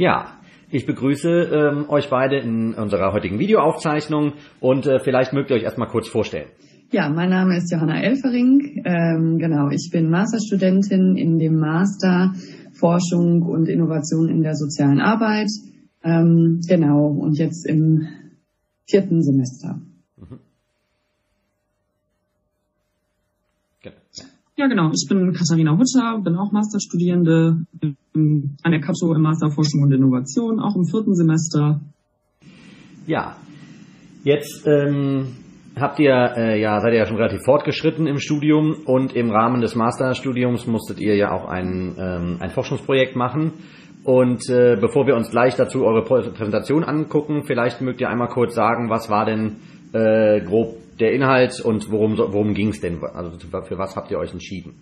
Ja, ich begrüße ähm, euch beide in unserer heutigen Videoaufzeichnung und äh, vielleicht mögt ihr euch erstmal kurz vorstellen. Ja, mein Name ist Johanna Elfering. Ähm, genau, ich bin Masterstudentin in dem Master Forschung und Innovation in der sozialen Arbeit. Ähm, genau, und jetzt im vierten Semester. Ja, genau. Ich bin Katharina Hutter, bin auch Masterstudierende an der Kapso im Master und Innovation, auch im vierten Semester. Ja, jetzt ähm, habt ihr äh, ja seid ihr ja schon relativ fortgeschritten im Studium und im Rahmen des Masterstudiums musstet ihr ja auch ein, ähm, ein Forschungsprojekt machen. Und äh, bevor wir uns gleich dazu eure Präsentation angucken, vielleicht mögt ihr einmal kurz sagen, was war denn äh, grob der Inhalt und worum, worum ging es denn? Also für was habt ihr euch entschieden?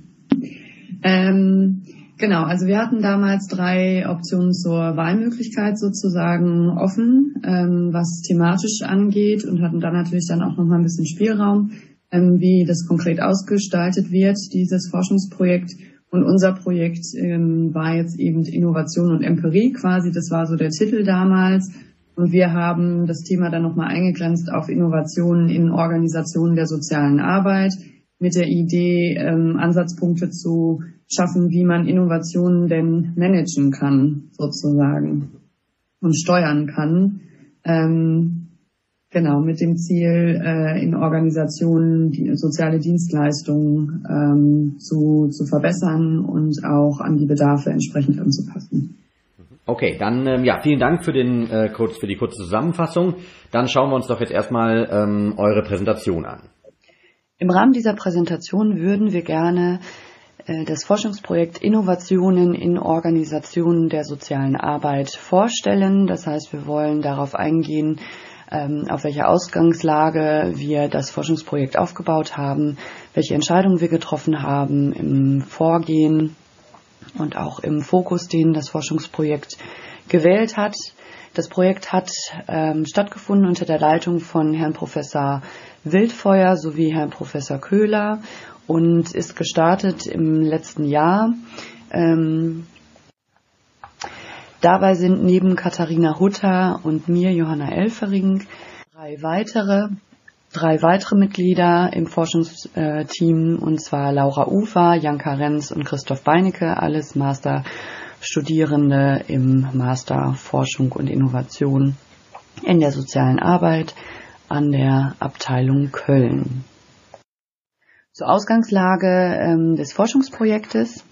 Ähm, genau, also wir hatten damals drei Optionen zur Wahlmöglichkeit sozusagen offen, ähm, was thematisch angeht und hatten dann natürlich dann auch nochmal ein bisschen Spielraum, ähm, wie das konkret ausgestaltet wird, dieses Forschungsprojekt. Und unser Projekt ähm, war jetzt eben Innovation und Empirie quasi, das war so der Titel damals. Und wir haben das Thema dann nochmal eingegrenzt auf Innovationen in Organisationen der sozialen Arbeit mit der Idee, ähm, Ansatzpunkte zu schaffen, wie man Innovationen denn managen kann, sozusagen, und steuern kann. Ähm, genau, mit dem Ziel, äh, in Organisationen die soziale Dienstleistungen ähm, zu, zu verbessern und auch an die Bedarfe entsprechend anzupassen. Okay, dann ähm, ja, vielen Dank für den äh, kurz für die kurze Zusammenfassung. Dann schauen wir uns doch jetzt erstmal ähm, eure Präsentation an. Im Rahmen dieser Präsentation würden wir gerne äh, das Forschungsprojekt Innovationen in Organisationen der sozialen Arbeit vorstellen. Das heißt, wir wollen darauf eingehen, ähm, auf welche Ausgangslage wir das Forschungsprojekt aufgebaut haben, welche Entscheidungen wir getroffen haben im Vorgehen und auch im Fokus, den das Forschungsprojekt gewählt hat. Das Projekt hat ähm, stattgefunden unter der Leitung von Herrn Professor Wildfeuer sowie Herrn Professor Köhler und ist gestartet im letzten Jahr. Ähm, dabei sind neben Katharina Hutter und mir, Johanna Elfering, drei weitere drei weitere Mitglieder im Forschungsteam, und zwar Laura Ufer, Janka Renz und Christoph Beinecke, alles Masterstudierende im Master Forschung und Innovation in der sozialen Arbeit an der Abteilung Köln. Zur Ausgangslage ähm, des Forschungsprojektes.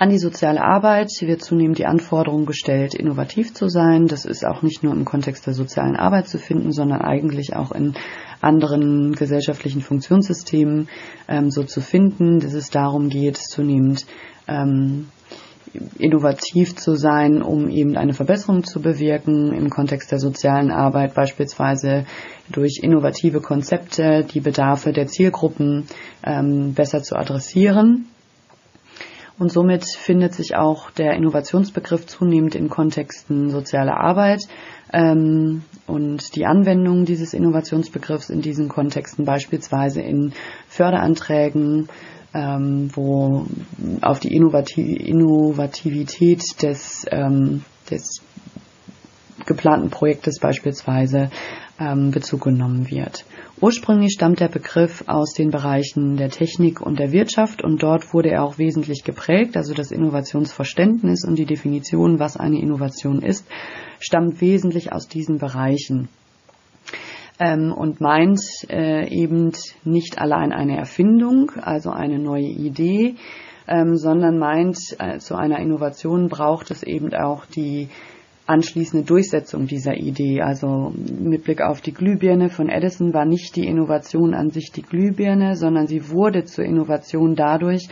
An die soziale Arbeit wird zunehmend die Anforderung gestellt, innovativ zu sein. Das ist auch nicht nur im Kontext der sozialen Arbeit zu finden, sondern eigentlich auch in anderen gesellschaftlichen Funktionssystemen ähm, so zu finden, dass es darum geht, zunehmend ähm, innovativ zu sein, um eben eine Verbesserung zu bewirken im Kontext der sozialen Arbeit, beispielsweise durch innovative Konzepte die Bedarfe der Zielgruppen ähm, besser zu adressieren. Und somit findet sich auch der Innovationsbegriff zunehmend in Kontexten sozialer Arbeit ähm, und die Anwendung dieses Innovationsbegriffs in diesen Kontexten beispielsweise in Förderanträgen, ähm, wo auf die Innovativ Innovativität des, ähm, des geplanten Projektes beispielsweise ähm, Bezug genommen wird. Ursprünglich stammt der Begriff aus den Bereichen der Technik und der Wirtschaft und dort wurde er auch wesentlich geprägt. Also das Innovationsverständnis und die Definition, was eine Innovation ist, stammt wesentlich aus diesen Bereichen ähm, und meint äh, eben nicht allein eine Erfindung, also eine neue Idee, ähm, sondern meint, äh, zu einer Innovation braucht es eben auch die anschließende Durchsetzung dieser Idee. Also mit Blick auf die Glühbirne von Edison war nicht die Innovation an sich die Glühbirne, sondern sie wurde zur Innovation dadurch,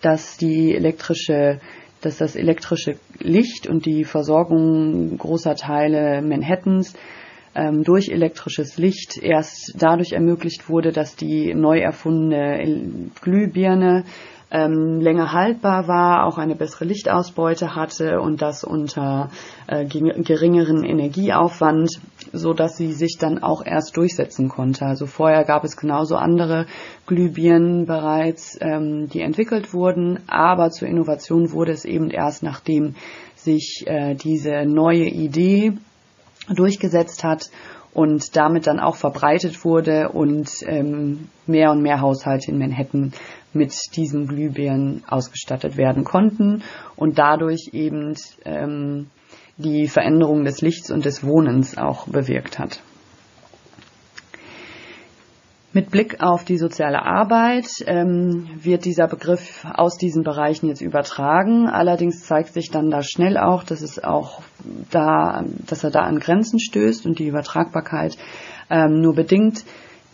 dass die elektrische dass das elektrische Licht und die Versorgung großer Teile Manhattans ähm, durch elektrisches Licht erst dadurch ermöglicht wurde, dass die neu erfundene Glühbirne ähm, länger haltbar war, auch eine bessere Lichtausbeute hatte und das unter äh, geringeren Energieaufwand, so dass sie sich dann auch erst durchsetzen konnte. Also vorher gab es genauso andere Glühbirnen bereits, ähm, die entwickelt wurden, aber zur Innovation wurde es eben erst nachdem sich äh, diese neue Idee durchgesetzt hat und damit dann auch verbreitet wurde und ähm, mehr und mehr Haushalte in Manhattan mit diesen Glühbirnen ausgestattet werden konnten und dadurch eben ähm, die Veränderung des Lichts und des Wohnens auch bewirkt hat. Mit Blick auf die soziale Arbeit ähm, wird dieser Begriff aus diesen Bereichen jetzt übertragen. Allerdings zeigt sich dann da schnell auch, dass es auch da, dass er da an Grenzen stößt und die Übertragbarkeit ähm, nur bedingt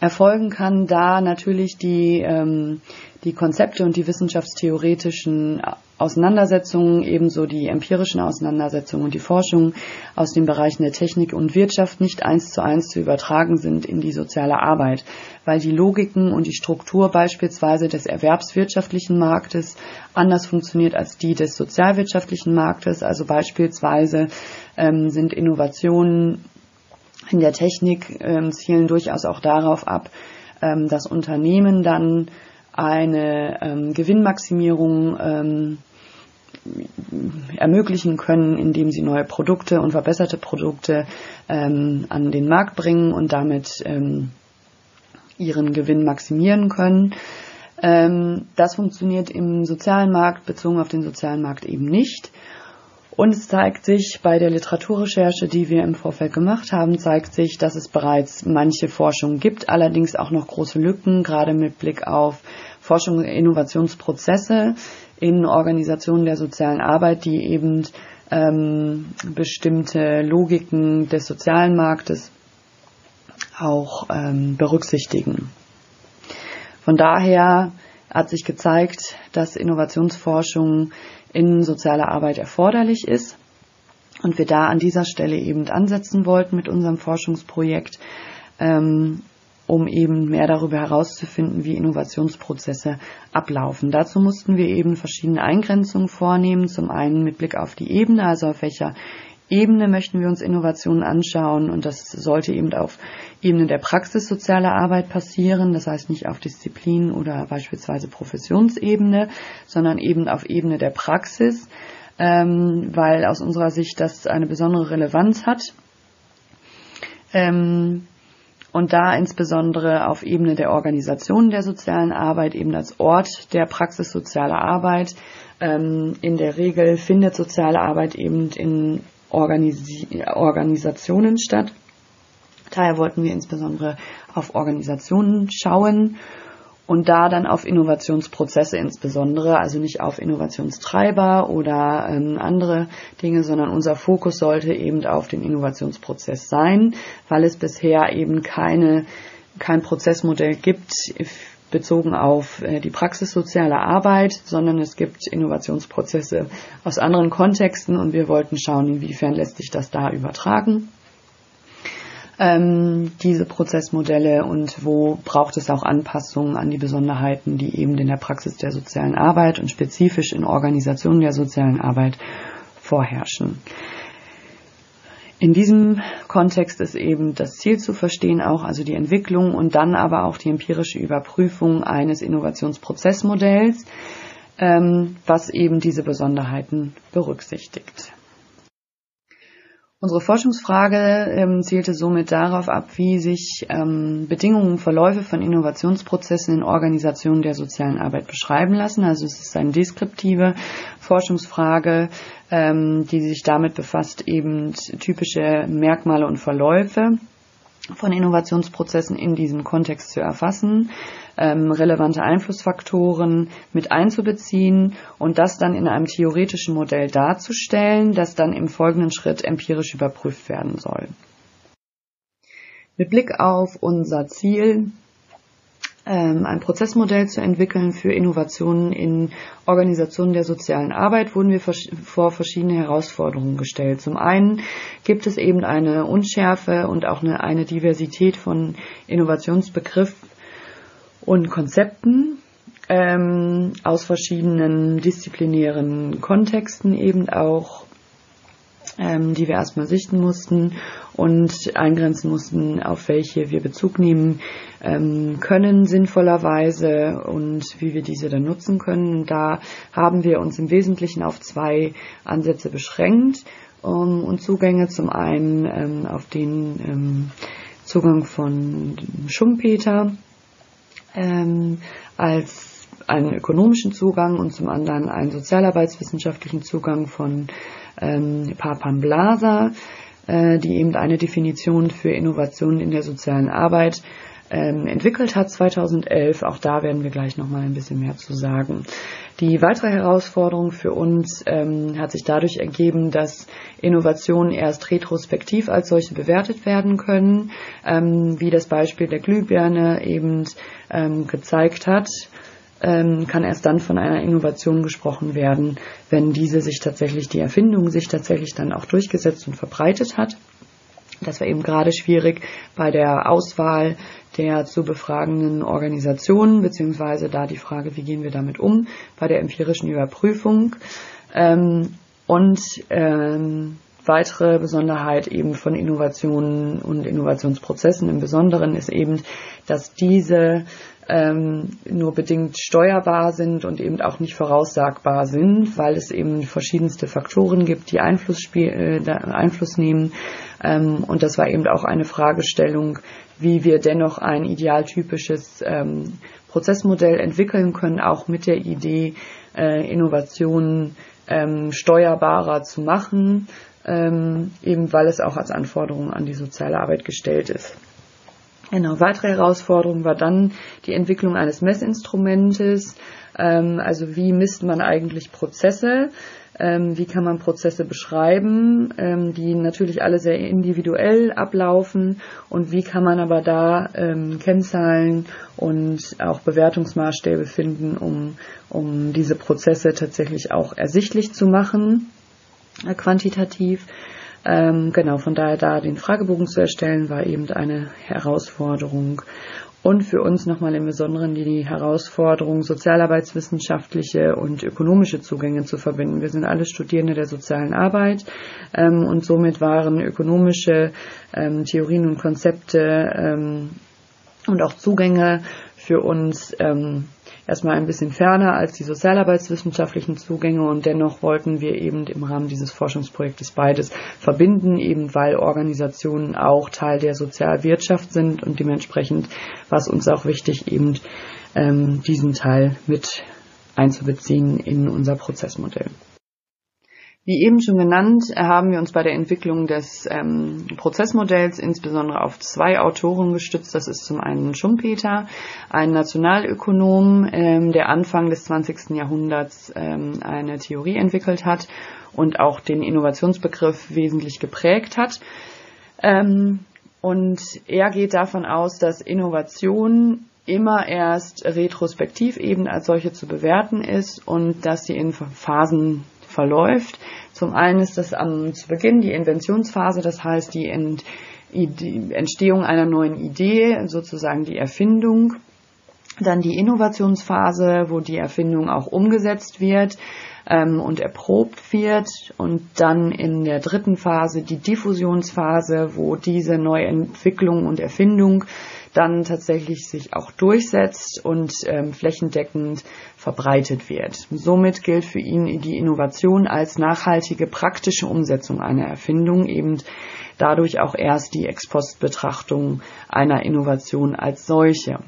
erfolgen kann, da natürlich die, ähm, die Konzepte und die wissenschaftstheoretischen Auseinandersetzungen, ebenso die empirischen Auseinandersetzungen und die Forschung aus den Bereichen der Technik und Wirtschaft nicht eins zu eins zu übertragen sind in die soziale Arbeit, weil die Logiken und die Struktur beispielsweise des erwerbswirtschaftlichen Marktes anders funktioniert als die des sozialwirtschaftlichen Marktes. Also beispielsweise ähm, sind Innovationen in der Technik ähm, zielen durchaus auch darauf ab, ähm, dass Unternehmen dann eine ähm, Gewinnmaximierung ähm, ermöglichen können, indem sie neue Produkte und verbesserte Produkte ähm, an den Markt bringen und damit ähm, ihren Gewinn maximieren können. Ähm, das funktioniert im sozialen Markt bezogen auf den sozialen Markt eben nicht. Und es zeigt sich bei der Literaturrecherche, die wir im Vorfeld gemacht haben, zeigt sich, dass es bereits manche Forschung gibt, allerdings auch noch große Lücken, gerade mit Blick auf Forschung und Innovationsprozesse in Organisationen der sozialen Arbeit, die eben ähm, bestimmte Logiken des sozialen Marktes auch ähm, berücksichtigen. Von daher hat sich gezeigt, dass Innovationsforschung in sozialer Arbeit erforderlich ist und wir da an dieser Stelle eben ansetzen wollten mit unserem Forschungsprojekt, ähm, um eben mehr darüber herauszufinden, wie Innovationsprozesse ablaufen. Dazu mussten wir eben verschiedene Eingrenzungen vornehmen. Zum einen mit Blick auf die Ebene, also auf welcher Ebene möchten wir uns Innovationen anschauen und das sollte eben auf Ebene der Praxis sozialer Arbeit passieren, das heißt nicht auf Disziplin oder beispielsweise Professionsebene, sondern eben auf Ebene der Praxis, ähm, weil aus unserer Sicht das eine besondere Relevanz hat. Ähm, und da insbesondere auf Ebene der Organisation der sozialen Arbeit, eben als Ort der Praxis sozialer Arbeit. Ähm, in der Regel findet soziale Arbeit eben in Organis Organisationen statt. Daher wollten wir insbesondere auf Organisationen schauen und da dann auf Innovationsprozesse insbesondere, also nicht auf Innovationstreiber oder ähm, andere Dinge, sondern unser Fokus sollte eben auf den Innovationsprozess sein, weil es bisher eben keine, kein Prozessmodell gibt bezogen auf äh, die Praxis sozialer Arbeit, sondern es gibt Innovationsprozesse aus anderen Kontexten und wir wollten schauen, inwiefern lässt sich das da übertragen ähm, diese Prozessmodelle und wo braucht es auch Anpassungen an die Besonderheiten, die eben in der Praxis der sozialen Arbeit und spezifisch in Organisationen der sozialen Arbeit vorherrschen. In diesem Kontext ist eben das Ziel zu verstehen, auch also die Entwicklung und dann aber auch die empirische Überprüfung eines Innovationsprozessmodells, ähm, was eben diese Besonderheiten berücksichtigt. Unsere Forschungsfrage ähm, zielte somit darauf ab, wie sich ähm, Bedingungen und Verläufe von Innovationsprozessen in Organisationen der sozialen Arbeit beschreiben lassen. Also es ist eine deskriptive Forschungsfrage, ähm, die sich damit befasst, eben typische Merkmale und Verläufe von Innovationsprozessen in diesem Kontext zu erfassen ähm, relevante Einflussfaktoren mit einzubeziehen und das dann in einem theoretischen Modell darzustellen, das dann im folgenden Schritt empirisch überprüft werden soll. Mit Blick auf unser Ziel, ähm, ein Prozessmodell zu entwickeln für Innovationen in Organisationen der sozialen Arbeit, wurden wir vor verschiedene Herausforderungen gestellt. Zum einen gibt es eben eine Unschärfe und auch eine, eine Diversität von Innovationsbegriffen und Konzepten ähm, aus verschiedenen disziplinären Kontexten eben auch. ähm, die wir erstmal sichten mussten und eingrenzen mussten, auf welche wir Bezug nehmen ähm, können sinnvollerweise und wie wir diese dann nutzen können. Da haben wir uns im Wesentlichen auf zwei Ansätze beschränkt um, und Zugänge. Zum einen ähm, auf den ähm, Zugang von Schumpeter ähm, als einen ökonomischen Zugang und zum anderen einen sozialarbeitswissenschaftlichen Zugang von ähm, Papan Blasa, äh, die eben eine Definition für Innovationen in der sozialen Arbeit ähm, entwickelt hat 2011. Auch da werden wir gleich noch mal ein bisschen mehr zu sagen. Die weitere Herausforderung für uns ähm, hat sich dadurch ergeben, dass Innovationen erst retrospektiv als solche bewertet werden können, ähm, wie das Beispiel der Glühbirne eben ähm, gezeigt hat ähm, kann erst dann von einer Innovation gesprochen werden, wenn diese sich tatsächlich, die Erfindung sich tatsächlich dann auch durchgesetzt und verbreitet hat. Das war eben gerade schwierig bei der Auswahl der zu befragenden Organisationen, beziehungsweise da die Frage, wie gehen wir damit um, bei der empirischen Überprüfung. Ähm, und ähm, weitere Besonderheit eben von Innovationen und Innovationsprozessen im Besonderen ist eben, dass diese ähm, nur bedingt steuerbar sind und eben auch nicht voraussagbar sind, weil es eben verschiedenste Faktoren gibt, die Einfluss, spiel, äh, Einfluss nehmen. Ähm, und das war eben auch eine Fragestellung, wie wir dennoch ein idealtypisches ähm, Prozessmodell entwickeln können, auch mit der Idee, äh, Innovationen ähm, steuerbarer zu machen, ähm, eben weil es auch als Anforderung an die soziale Arbeit gestellt ist. Genau, weitere Herausforderung war dann die Entwicklung eines Messinstrumentes. Ähm, also wie misst man eigentlich Prozesse? Ähm, wie kann man Prozesse beschreiben, ähm, die natürlich alle sehr individuell ablaufen und wie kann man aber da ähm, Kennzahlen und auch Bewertungsmaßstäbe finden, um, um diese Prozesse tatsächlich auch ersichtlich zu machen, äh, quantitativ. Ähm, genau, von daher da den Fragebogen zu erstellen, war eben eine Herausforderung. Und für uns nochmal im Besonderen die Herausforderung, sozialarbeitswissenschaftliche und ökonomische Zugänge zu verbinden. Wir sind alle Studierende der sozialen Arbeit ähm, und somit waren ökonomische ähm, Theorien und Konzepte ähm, und auch Zugänge für uns ähm, erstmal ein bisschen ferner als die sozialarbeitswissenschaftlichen Zugänge und dennoch wollten wir eben im Rahmen dieses Forschungsprojektes beides verbinden, eben weil Organisationen auch Teil der Sozialwirtschaft sind und dementsprechend war es uns auch wichtig, eben ähm, diesen Teil mit einzubeziehen in unser Prozessmodell. Wie eben schon genannt, haben wir uns bei der Entwicklung des ähm, Prozessmodells insbesondere auf zwei Autoren gestützt. Das ist zum einen Schumpeter, ein Nationalökonom, ähm, der Anfang des 20. Jahrhunderts ähm, eine Theorie entwickelt hat und auch den Innovationsbegriff wesentlich geprägt hat. Ähm, und er geht davon aus, dass Innovation immer erst retrospektiv eben als solche zu bewerten ist und dass sie in Phasen verläuft. Zum einen ist das am, zu Beginn die Inventionsphase, das heißt die, Ent, die Entstehung einer neuen Idee, sozusagen die Erfindung. Dann die Innovationsphase, wo die Erfindung auch umgesetzt wird ähm, und erprobt wird. Und dann in der dritten Phase die Diffusionsphase, wo diese Neuentwicklung und Erfindung dann tatsächlich sich auch durchsetzt und ähm, flächendeckend verbreitet wird. Somit gilt für ihn die Innovation als nachhaltige praktische Umsetzung einer Erfindung, eben dadurch auch erst die Ex-Post-Betrachtung einer Innovation als solche.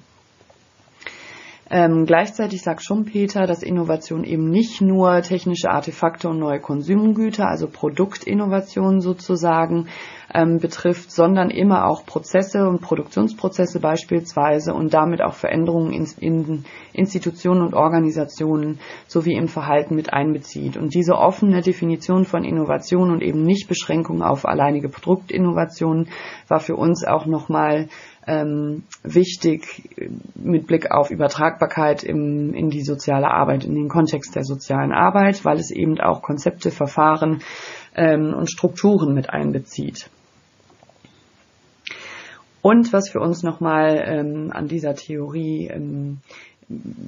Ähm, gleichzeitig sagt Schumpeter, dass Innovation eben nicht nur technische Artefakte und neue Konsumgüter, also Produktinnovation sozusagen, ähm, betrifft, sondern immer auch Prozesse und Produktionsprozesse beispielsweise und damit auch Veränderungen in, in Institutionen und Organisationen sowie im Verhalten mit einbezieht. Und diese offene Definition von Innovation und eben nicht Beschränkung auf alleinige Produktinnovation war für uns auch nochmal ähm, wichtig mit Blick auf Übertragbarkeit im, in die soziale Arbeit, in den Kontext der sozialen Arbeit, weil es eben auch Konzepte, Verfahren ähm, und Strukturen mit einbezieht. Und was für uns nochmal ähm, an dieser Theorie ähm,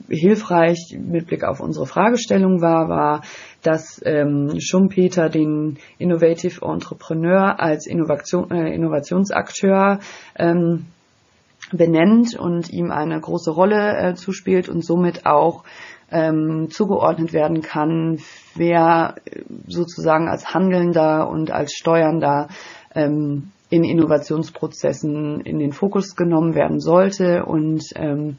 hilfreich mit Blick auf unsere Fragestellung war, war, dass ähm, Schumpeter den Innovative Entrepreneur als Innovation, äh, Innovationsakteur ähm, benennt und ihm eine große Rolle äh, zuspielt und somit auch ähm, zugeordnet werden kann, wer sozusagen als Handelnder und als Steuernder ähm, in Innovationsprozessen in den Fokus genommen werden sollte. Und ähm,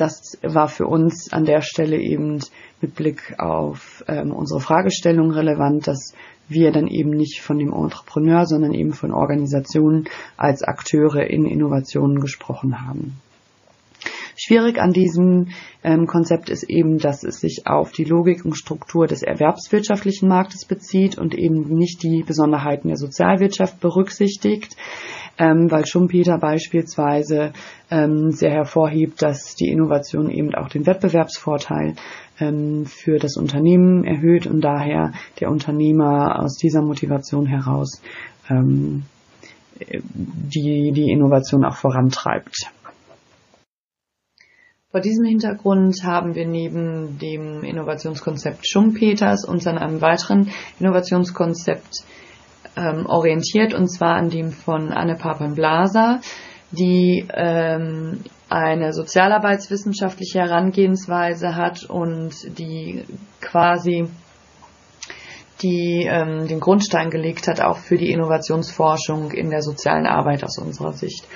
das war für uns an der Stelle eben mit Blick auf ähm, unsere Fragestellung relevant, dass wir dann eben nicht von dem Entrepreneur, sondern eben von Organisationen als Akteure in Innovationen gesprochen haben. Schwierig an diesem ähm, Konzept ist eben, dass es sich auf die Logik und Struktur des erwerbswirtschaftlichen Marktes bezieht und eben nicht die Besonderheiten der Sozialwirtschaft berücksichtigt, ähm, weil Schumpeter beispielsweise ähm, sehr hervorhebt, dass die Innovation eben auch den Wettbewerbsvorteil ähm, für das Unternehmen erhöht und daher der Unternehmer aus dieser Motivation heraus ähm, die, die Innovation auch vorantreibt. Vor diesem Hintergrund haben wir neben dem Innovationskonzept Schumpeters uns an einem weiteren Innovationskonzept ähm, orientiert, und zwar an dem von Anne Papen-Blaser, die ähm, eine sozialarbeitswissenschaftliche Herangehensweise hat und die quasi die ähm, den Grundstein gelegt hat, auch für die Innovationsforschung in der sozialen Arbeit aus unserer Sicht.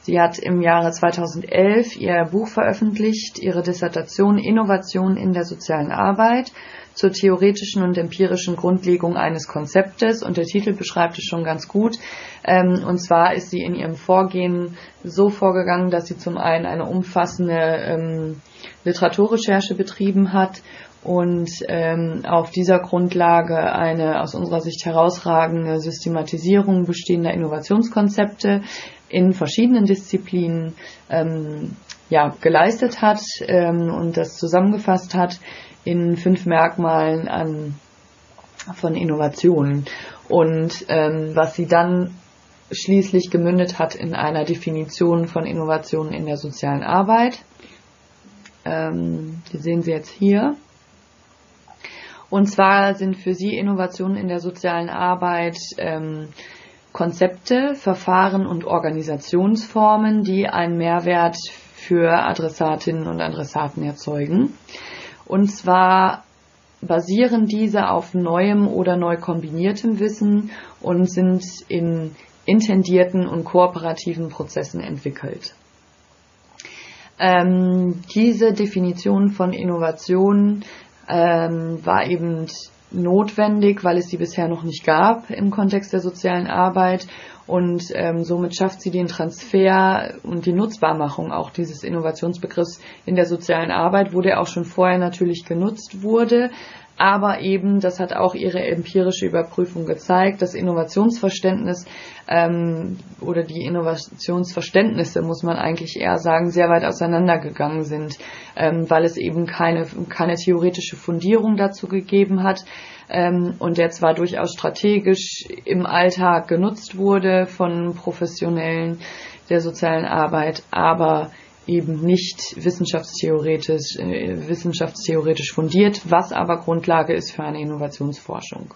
Sie hat im Jahre 2011 ihr Buch veröffentlicht, ihre Dissertation Innovation in der sozialen Arbeit zur theoretischen und empirischen Grundlegung eines Konzeptes und der Titel beschreibt es schon ganz gut. Ähm, und zwar ist sie in ihrem Vorgehen so vorgegangen, dass sie zum einen eine umfassende ähm, Literaturrecherche betrieben hat und ähm, auf dieser Grundlage eine aus unserer Sicht herausragende Systematisierung bestehender Innovationskonzepte in verschiedenen Disziplinen ähm, ja, geleistet hat ähm, und das zusammengefasst hat in fünf Merkmalen an, von Innovationen. Und ähm, was sie dann schließlich gemündet hat in einer Definition von Innovationen in der sozialen Arbeit. Ähm, die sehen Sie jetzt hier. Und zwar sind für Sie Innovationen in der sozialen Arbeit ähm, Konzepte, Verfahren und Organisationsformen, die einen Mehrwert für Adressatinnen und Adressaten erzeugen. Und zwar basieren diese auf neuem oder neu kombiniertem Wissen und sind in intendierten und kooperativen Prozessen entwickelt. Ähm, diese Definition von Innovation ähm, war eben notwendig, weil es sie bisher noch nicht gab im Kontext der sozialen Arbeit. Und ähm, somit schafft sie den Transfer und die Nutzbarmachung auch dieses Innovationsbegriffs in der sozialen Arbeit, wo der auch schon vorher natürlich genutzt wurde. Aber eben, das hat auch ihre empirische Überprüfung gezeigt, das Innovationsverständnis ähm, oder die Innovationsverständnisse, muss man eigentlich eher sagen, sehr weit auseinandergegangen sind, ähm, weil es eben keine, keine theoretische Fundierung dazu gegeben hat ähm, und der zwar durchaus strategisch im Alltag genutzt wurde von Professionellen der sozialen Arbeit, aber eben nicht wissenschaftstheoretisch, äh, wissenschaftstheoretisch fundiert, was aber Grundlage ist für eine Innovationsforschung.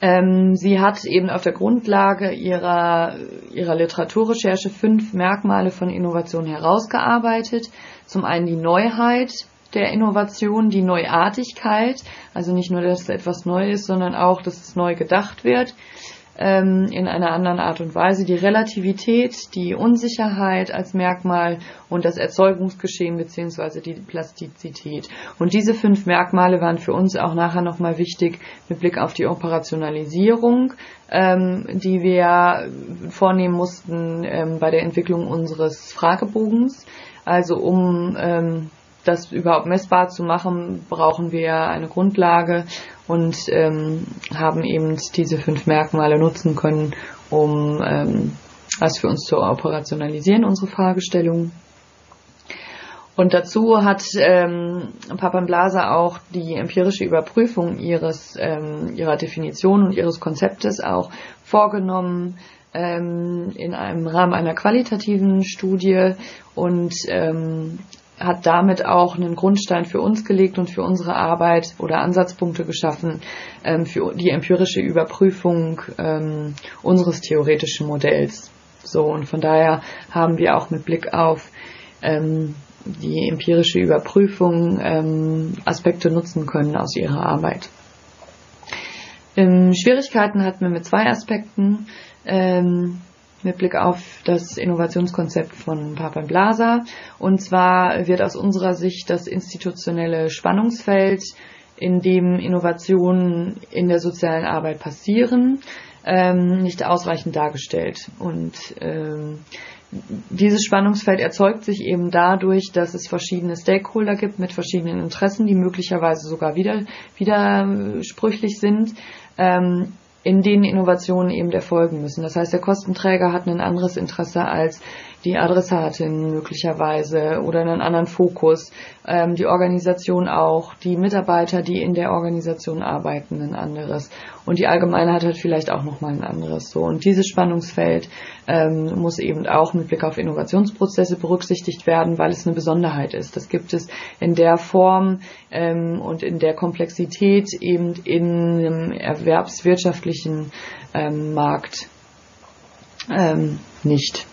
Ähm, sie hat eben auf der Grundlage ihrer, ihrer Literaturrecherche fünf Merkmale von Innovation herausgearbeitet. Zum einen die Neuheit der Innovation, die Neuartigkeit, also nicht nur, dass etwas neu ist, sondern auch, dass es neu gedacht wird in einer anderen Art und Weise. Die Relativität, die Unsicherheit als Merkmal und das Erzeugungsgeschehen beziehungsweise die Plastizität. Und diese fünf Merkmale waren für uns auch nachher nochmal wichtig mit Blick auf die Operationalisierung, ähm, die wir vornehmen mussten ähm, bei der Entwicklung unseres Fragebogens. Also um ähm, das überhaupt messbar zu machen, brauchen wir eine Grundlage und ähm, haben eben diese fünf Merkmale nutzen können, um ähm, das für uns zu operationalisieren, unsere Fragestellung. Und dazu hat ähm, Blaser auch die empirische Überprüfung ihres, ähm, ihrer Definition und ihres Konzeptes auch vorgenommen ähm, in einem Rahmen einer qualitativen Studie und ähm, hat damit auch einen Grundstein für uns gelegt und für unsere Arbeit oder Ansatzpunkte geschaffen ähm, für die empirische Überprüfung ähm, unseres theoretischen Modells. So und von daher haben wir auch mit Blick auf ähm, die empirische Überprüfung ähm, Aspekte nutzen können aus ihrer Arbeit. Ähm, Schwierigkeiten hatten wir mit zwei Aspekten. Ähm, mit Blick auf das Innovationskonzept von Papa Blasa. Und zwar wird aus unserer Sicht das institutionelle Spannungsfeld, in dem Innovationen in der sozialen Arbeit passieren, ähm, nicht ausreichend dargestellt. Und ähm, dieses Spannungsfeld erzeugt sich eben dadurch, dass es verschiedene Stakeholder gibt mit verschiedenen Interessen, die möglicherweise sogar wieder, widersprüchlich sind. Ähm, in denen Innovationen eben erfolgen müssen. Das heißt, der Kostenträger hat ein anderes Interesse als die Adressatin möglicherweise oder einen anderen Fokus, ähm, die Organisation auch, die Mitarbeiter, die in der Organisation arbeiten, ein anderes und die Allgemeinheit hat vielleicht auch nochmal ein anderes. So und dieses Spannungsfeld ähm, muss eben auch mit Blick auf Innovationsprozesse berücksichtigt werden, weil es eine Besonderheit ist. Das gibt es in der Form ähm, und in der Komplexität eben in einem erwerbswirtschaftlichen ähm, Markt ähm, nicht.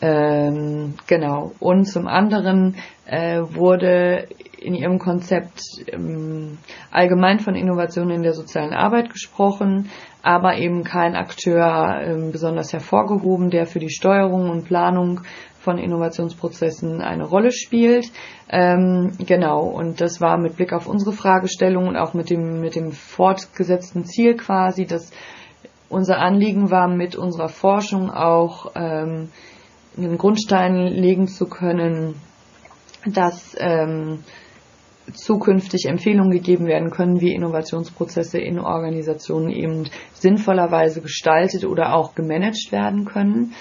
Ähm, genau. Und zum anderen äh, wurde in ihrem Konzept ähm, allgemein von Innovationen in der sozialen Arbeit gesprochen, aber eben kein Akteur ähm, besonders hervorgehoben, der für die Steuerung und Planung von Innovationsprozessen eine Rolle spielt. Ähm, genau, und das war mit Blick auf unsere Fragestellung und auch mit dem, mit dem fortgesetzten Ziel quasi, dass unser Anliegen war, mit unserer Forschung auch ähm, einen Grundstein legen zu können, dass ähm, zukünftig Empfehlungen gegeben werden können, wie Innovationsprozesse in Organisationen eben sinnvollerweise gestaltet oder auch gemanagt werden können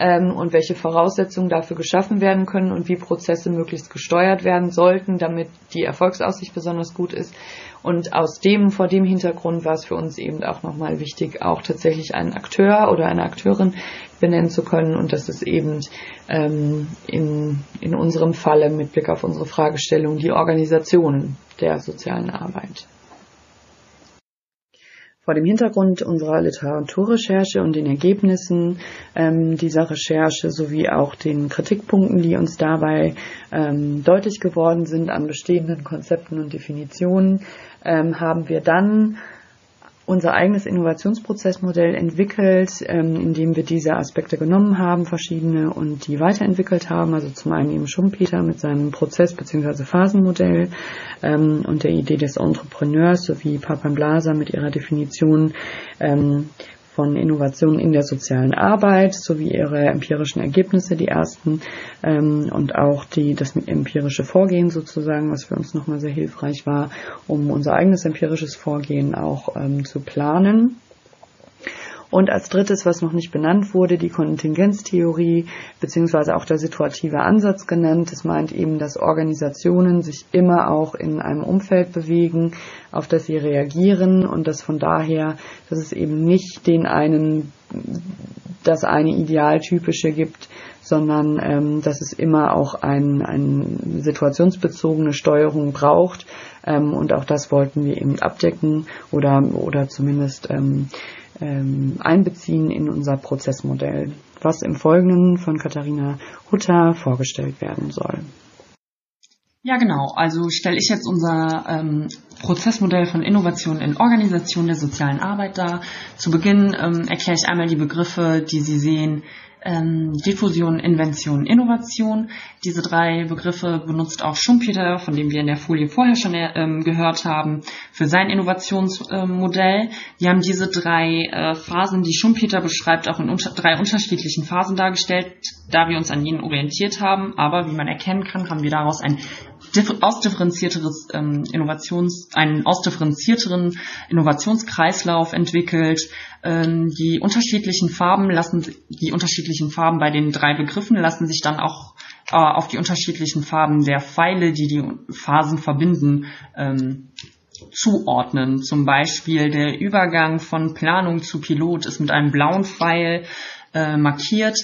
ähm, und welche Voraussetzungen dafür geschaffen werden können und wie Prozesse möglichst gesteuert werden sollten, damit die Erfolgsaussicht besonders gut ist. Und aus dem, vor dem Hintergrund war es für uns eben auch nochmal wichtig, auch tatsächlich einen Akteur oder eine Akteurin benennen zu können und das ist eben ähm, in, in unserem Falle mit Blick auf unsere Fragestellung die Organisation der sozialen Arbeit. Vor dem Hintergrund unserer Literaturrecherche und den Ergebnissen ähm, dieser Recherche sowie auch den Kritikpunkten, die uns dabei ähm, deutlich geworden sind an bestehenden Konzepten und Definitionen, ähm, haben wir dann unser eigenes Innovationsprozessmodell entwickelt, ähm, indem wir diese Aspekte genommen haben, verschiedene, und die weiterentwickelt haben. Also zum einen eben Schumpeter mit seinem Prozess- bzw. Phasenmodell ähm, und der Idee des Entrepreneurs sowie Papan Blaser mit ihrer Definition ähm, von Innovationen in der sozialen Arbeit sowie ihre empirischen Ergebnisse, die ersten, ähm, und auch die, das empirische Vorgehen sozusagen, was für uns nochmal sehr hilfreich war, um unser eigenes empirisches Vorgehen auch ähm, zu planen. Und als drittes, was noch nicht benannt wurde, die Kontingenztheorie beziehungsweise auch der situative Ansatz genannt. Das meint eben, dass Organisationen sich immer auch in einem Umfeld bewegen, auf das sie reagieren und dass von daher, dass es eben nicht den einen, das eine Idealtypische gibt, sondern ähm, dass es immer auch ein, eine situationsbezogene Steuerung braucht. Ähm, und auch das wollten wir eben abdecken oder, oder zumindest ähm, einbeziehen in unser Prozessmodell, was im Folgenden von Katharina Hutter vorgestellt werden soll. Ja, genau. Also stelle ich jetzt unser ähm, Prozessmodell von Innovation in Organisation der sozialen Arbeit dar. Zu Beginn ähm, erkläre ich einmal die Begriffe, die Sie sehen, ähm, Diffusion, Invention, Innovation. Diese drei Begriffe benutzt auch Schumpeter, von dem wir in der Folie vorher schon ähm, gehört haben, für sein Innovationsmodell. Äh, wir haben diese drei äh, Phasen, die Schumpeter beschreibt, auch in unter drei unterschiedlichen Phasen dargestellt, da wir uns an jenen orientiert haben. Aber wie man erkennen kann, haben wir daraus ein ausdifferenzierteres ähm, Innovations, einen ausdifferenzierteren Innovationskreislauf entwickelt. Ähm, die unterschiedlichen Farben lassen, die unterschiedlichen Farben bei den drei Begriffen lassen sich dann auch äh, auf die unterschiedlichen Farben der Pfeile, die die Phasen verbinden, ähm, zuordnen. Zum Beispiel der Übergang von Planung zu Pilot ist mit einem blauen Pfeil äh, markiert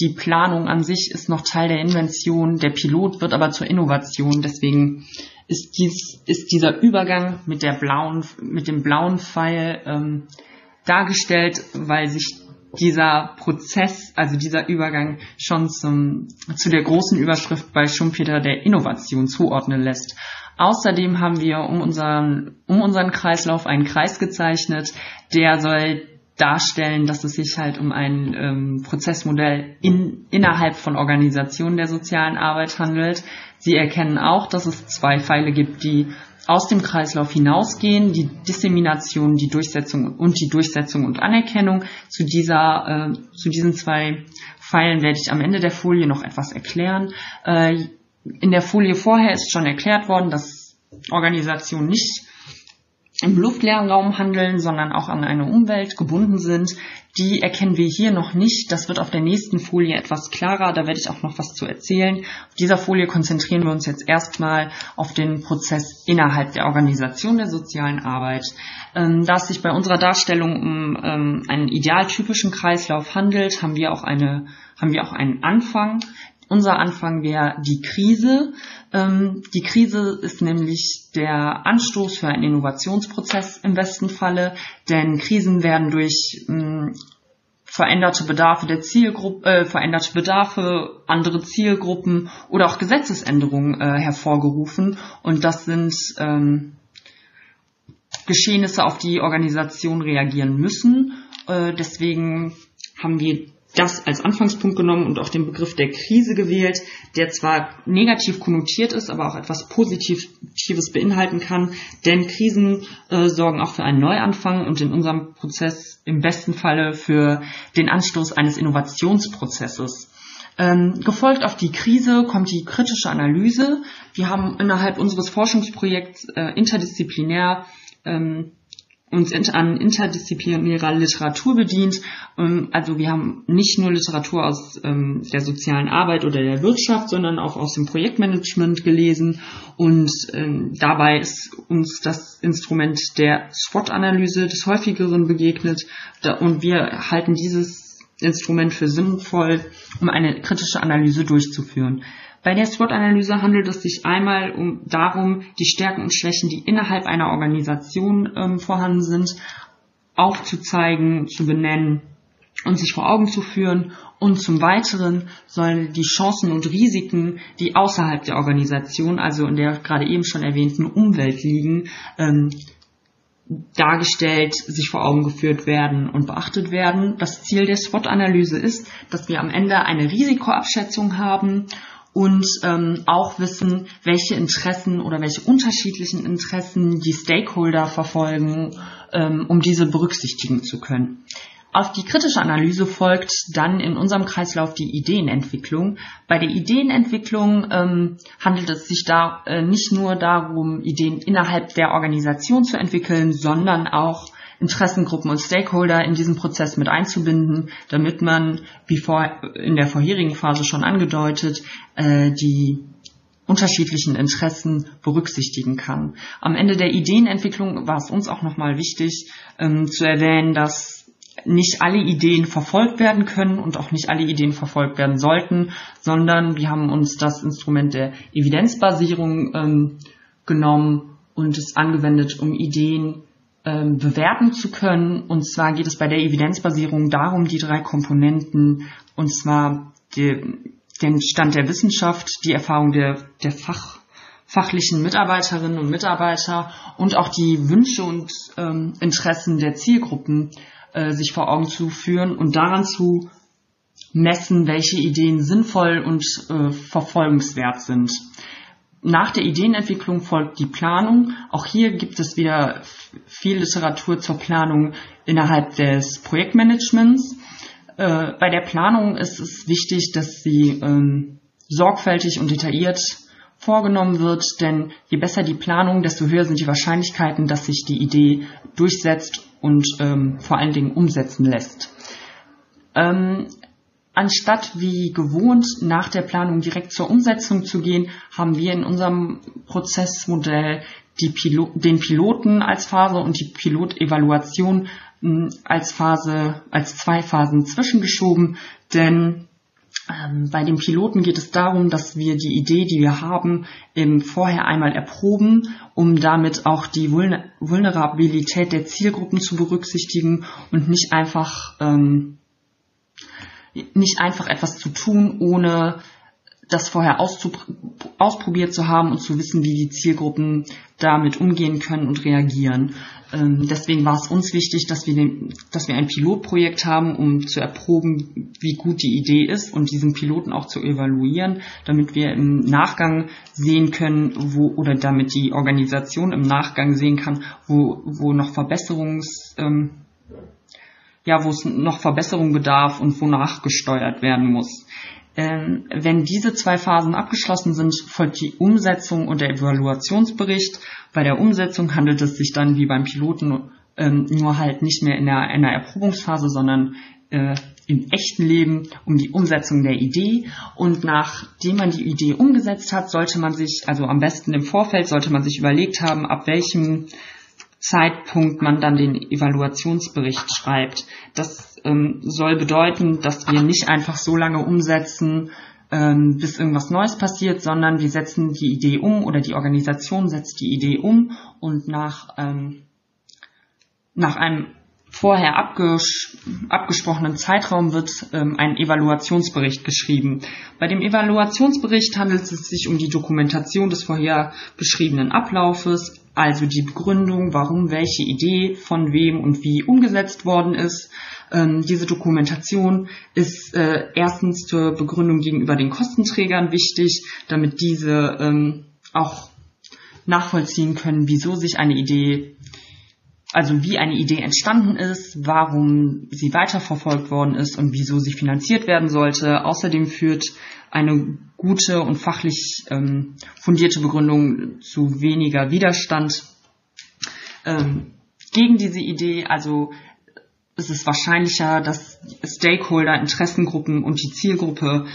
die Planung an sich ist noch Teil der Invention, der Pilot wird aber zur Innovation. Deswegen ist, dies, ist dieser Übergang mit, der blauen, mit dem blauen Pfeil ähm, dargestellt, weil sich dieser Prozess, also dieser Übergang schon zum, zu der großen Überschrift bei Schumpeter der Innovation zuordnen lässt. Außerdem haben wir um unseren, um unseren Kreislauf einen Kreis gezeichnet, der soll darstellen, dass es sich halt um ein ähm, Prozessmodell in, innerhalb von Organisationen der sozialen Arbeit handelt. Sie erkennen auch, dass es zwei Pfeile gibt, die aus dem Kreislauf hinausgehen, die Dissemination, die Durchsetzung und die Durchsetzung und Anerkennung. Zu dieser, äh, zu diesen zwei Pfeilen werde ich am Ende der Folie noch etwas erklären. Äh, in der Folie vorher ist schon erklärt worden, dass Organisationen nicht im luftleeren Raum handeln, sondern auch an eine Umwelt gebunden sind. Die erkennen wir hier noch nicht. Das wird auf der nächsten Folie etwas klarer. Da werde ich auch noch was zu erzählen. Auf dieser Folie konzentrieren wir uns jetzt erstmal auf den Prozess innerhalb der Organisation der sozialen Arbeit. Ähm, da es sich bei unserer Darstellung um ähm, einen idealtypischen Kreislauf handelt, haben wir auch eine haben wir auch einen Anfang. Unser Anfang wäre die Krise. Ähm, die Krise ist nämlich der Anstoß für einen Innovationsprozess im besten Falle, denn Krisen werden durch ähm, veränderte Bedarfe der Zielgruppe, äh, veränderte Bedarfe, andere Zielgruppen oder auch Gesetzesänderungen äh, hervorgerufen. Und das sind ähm, Geschehnisse, auf die Organisationen reagieren müssen. Äh, deswegen haben wir das als Anfangspunkt genommen und auch den Begriff der Krise gewählt, der zwar negativ konnotiert ist, aber auch etwas Positives beinhalten kann, denn Krisen äh, sorgen auch für einen Neuanfang und in unserem Prozess im besten Falle für den Anstoß eines Innovationsprozesses. Ähm, gefolgt auf die Krise kommt die kritische Analyse. Wir haben innerhalb unseres Forschungsprojekts äh, interdisziplinär ähm, uns an interdisziplinärer Literatur bedient. Ähm, also wir haben nicht nur Literatur aus ähm, der sozialen Arbeit oder der Wirtschaft, sondern auch aus dem Projektmanagement gelesen. Und ähm, dabei ist uns das Instrument der SWOT-Analyse des häufigeren begegnet. Und wir halten dieses Instrument für sinnvoll, um eine kritische Analyse durchzuführen. Bei der SWOT-Analyse handelt es sich einmal um darum, die Stärken und Schwächen, die innerhalb einer Organisation ähm, vorhanden sind, aufzuzeigen, zu benennen und sich vor Augen zu führen. Und zum Weiteren sollen die Chancen und Risiken, die außerhalb der Organisation, also in der gerade eben schon erwähnten Umwelt liegen, ähm, dargestellt, sich vor Augen geführt werden und beachtet werden. Das Ziel der SWOT-Analyse ist, dass wir am Ende eine Risikoabschätzung haben und ähm, auch wissen, welche Interessen oder welche unterschiedlichen Interessen die Stakeholder verfolgen, ähm, um diese berücksichtigen zu können. Auf die kritische Analyse folgt dann in unserem Kreislauf die Ideenentwicklung. Bei der Ideenentwicklung ähm, handelt es sich da äh, nicht nur darum, Ideen innerhalb der Organisation zu entwickeln, sondern auch Interessengruppen und Stakeholder in diesen Prozess mit einzubinden, damit man, wie vor, in der vorherigen Phase schon angedeutet, äh, die unterschiedlichen Interessen berücksichtigen kann. Am Ende der Ideenentwicklung war es uns auch nochmal wichtig ähm, zu erwähnen, dass nicht alle Ideen verfolgt werden können und auch nicht alle Ideen verfolgt werden sollten, sondern wir haben uns das Instrument der Evidenzbasierung ähm, genommen und es angewendet, um Ideen ähm, bewerten zu können. Und zwar geht es bei der Evidenzbasierung darum, die drei Komponenten, und zwar die, den Stand der Wissenschaft, die Erfahrung der, der Fach, fachlichen Mitarbeiterinnen und Mitarbeiter und auch die Wünsche und ähm, Interessen der Zielgruppen äh, sich vor Augen zu führen und daran zu messen, welche Ideen sinnvoll und äh, verfolgenswert sind. Nach der Ideenentwicklung folgt die Planung. Auch hier gibt es wieder viel Literatur zur Planung innerhalb des Projektmanagements. Äh, bei der Planung ist es wichtig, dass sie ähm, sorgfältig und detailliert vorgenommen wird, denn je besser die Planung, desto höher sind die Wahrscheinlichkeiten, dass sich die Idee durchsetzt und ähm, vor allen Dingen umsetzen lässt. Ähm, Anstatt wie gewohnt nach der Planung direkt zur Umsetzung zu gehen, haben wir in unserem Prozessmodell Pilo den Piloten als Phase und die Pilotevaluation hm, als Phase, als zwei Phasen zwischengeschoben, denn Ähm, bei dem Piloten geht es darum, dass wir die Idee, die wir haben, eben vorher einmal erproben, um damit auch die Vulnerabilität der Zielgruppen zu berücksichtigen und nicht einfach ähm, nicht einfach etwas zu tun, ohne das vorher ausprobiert zu haben und zu wissen, wie die Zielgruppen damit umgehen können und reagieren. Ähm, deswegen war es uns wichtig, dass wir, den, dass wir ein Pilotprojekt haben, um zu erproben, wie gut die Idee ist und diesen Piloten auch zu evaluieren, damit wir im Nachgang sehen können, wo oder damit die Organisation im Nachgang sehen kann, wo, wo noch Verbesserungs ähm, ja, wo es noch Verbesserung bedarf und wonach gesteuert werden muss. Ähm, wenn diese zwei Phasen abgeschlossen sind, folgt die Umsetzung und der Evaluationsbericht. Bei der Umsetzung handelt es sich dann wie beim Piloten ähm, nur halt nicht mehr in einer, Erprobungsphase, sondern äh, im echten Leben um die Umsetzung der Idee. Und nachdem man die Idee umgesetzt hat, sollte man sich, also am besten im Vorfeld, sollte man sich überlegt haben, ab welchem Zeitpunkt man dann den Evaluationsbericht schreibt. Das ähm, soll bedeuten, dass wir nicht einfach so lange umsetzen, ähm, bis irgendwas Neues passiert, sondern wir setzen die Idee um oder die Organisation setzt die Idee um und nach, ähm, nach einem vorher abges abgesprochenen Zeitraum wird ähm, ein Evaluationsbericht geschrieben. Bei dem Evaluationsbericht handelt es sich um die Dokumentation des vorher beschriebenen Ablaufes, also die Begründung, warum welche Idee von wem und wie umgesetzt worden ist. Ähm, diese Dokumentation ist äh, erstens zur Begründung gegenüber den Kostenträgern wichtig, damit diese ähm, auch nachvollziehen können, wieso sich eine Idee also wie eine Idee entstanden ist, warum sie weiterverfolgt worden ist und wieso sie finanziert werden sollte. Außerdem führt eine gute und fachlich ähm, fundierte Begründung zu weniger Widerstand ähm, gegen diese Idee. Also es ist wahrscheinlicher, dass Stakeholder, Interessengruppen und die Zielgruppe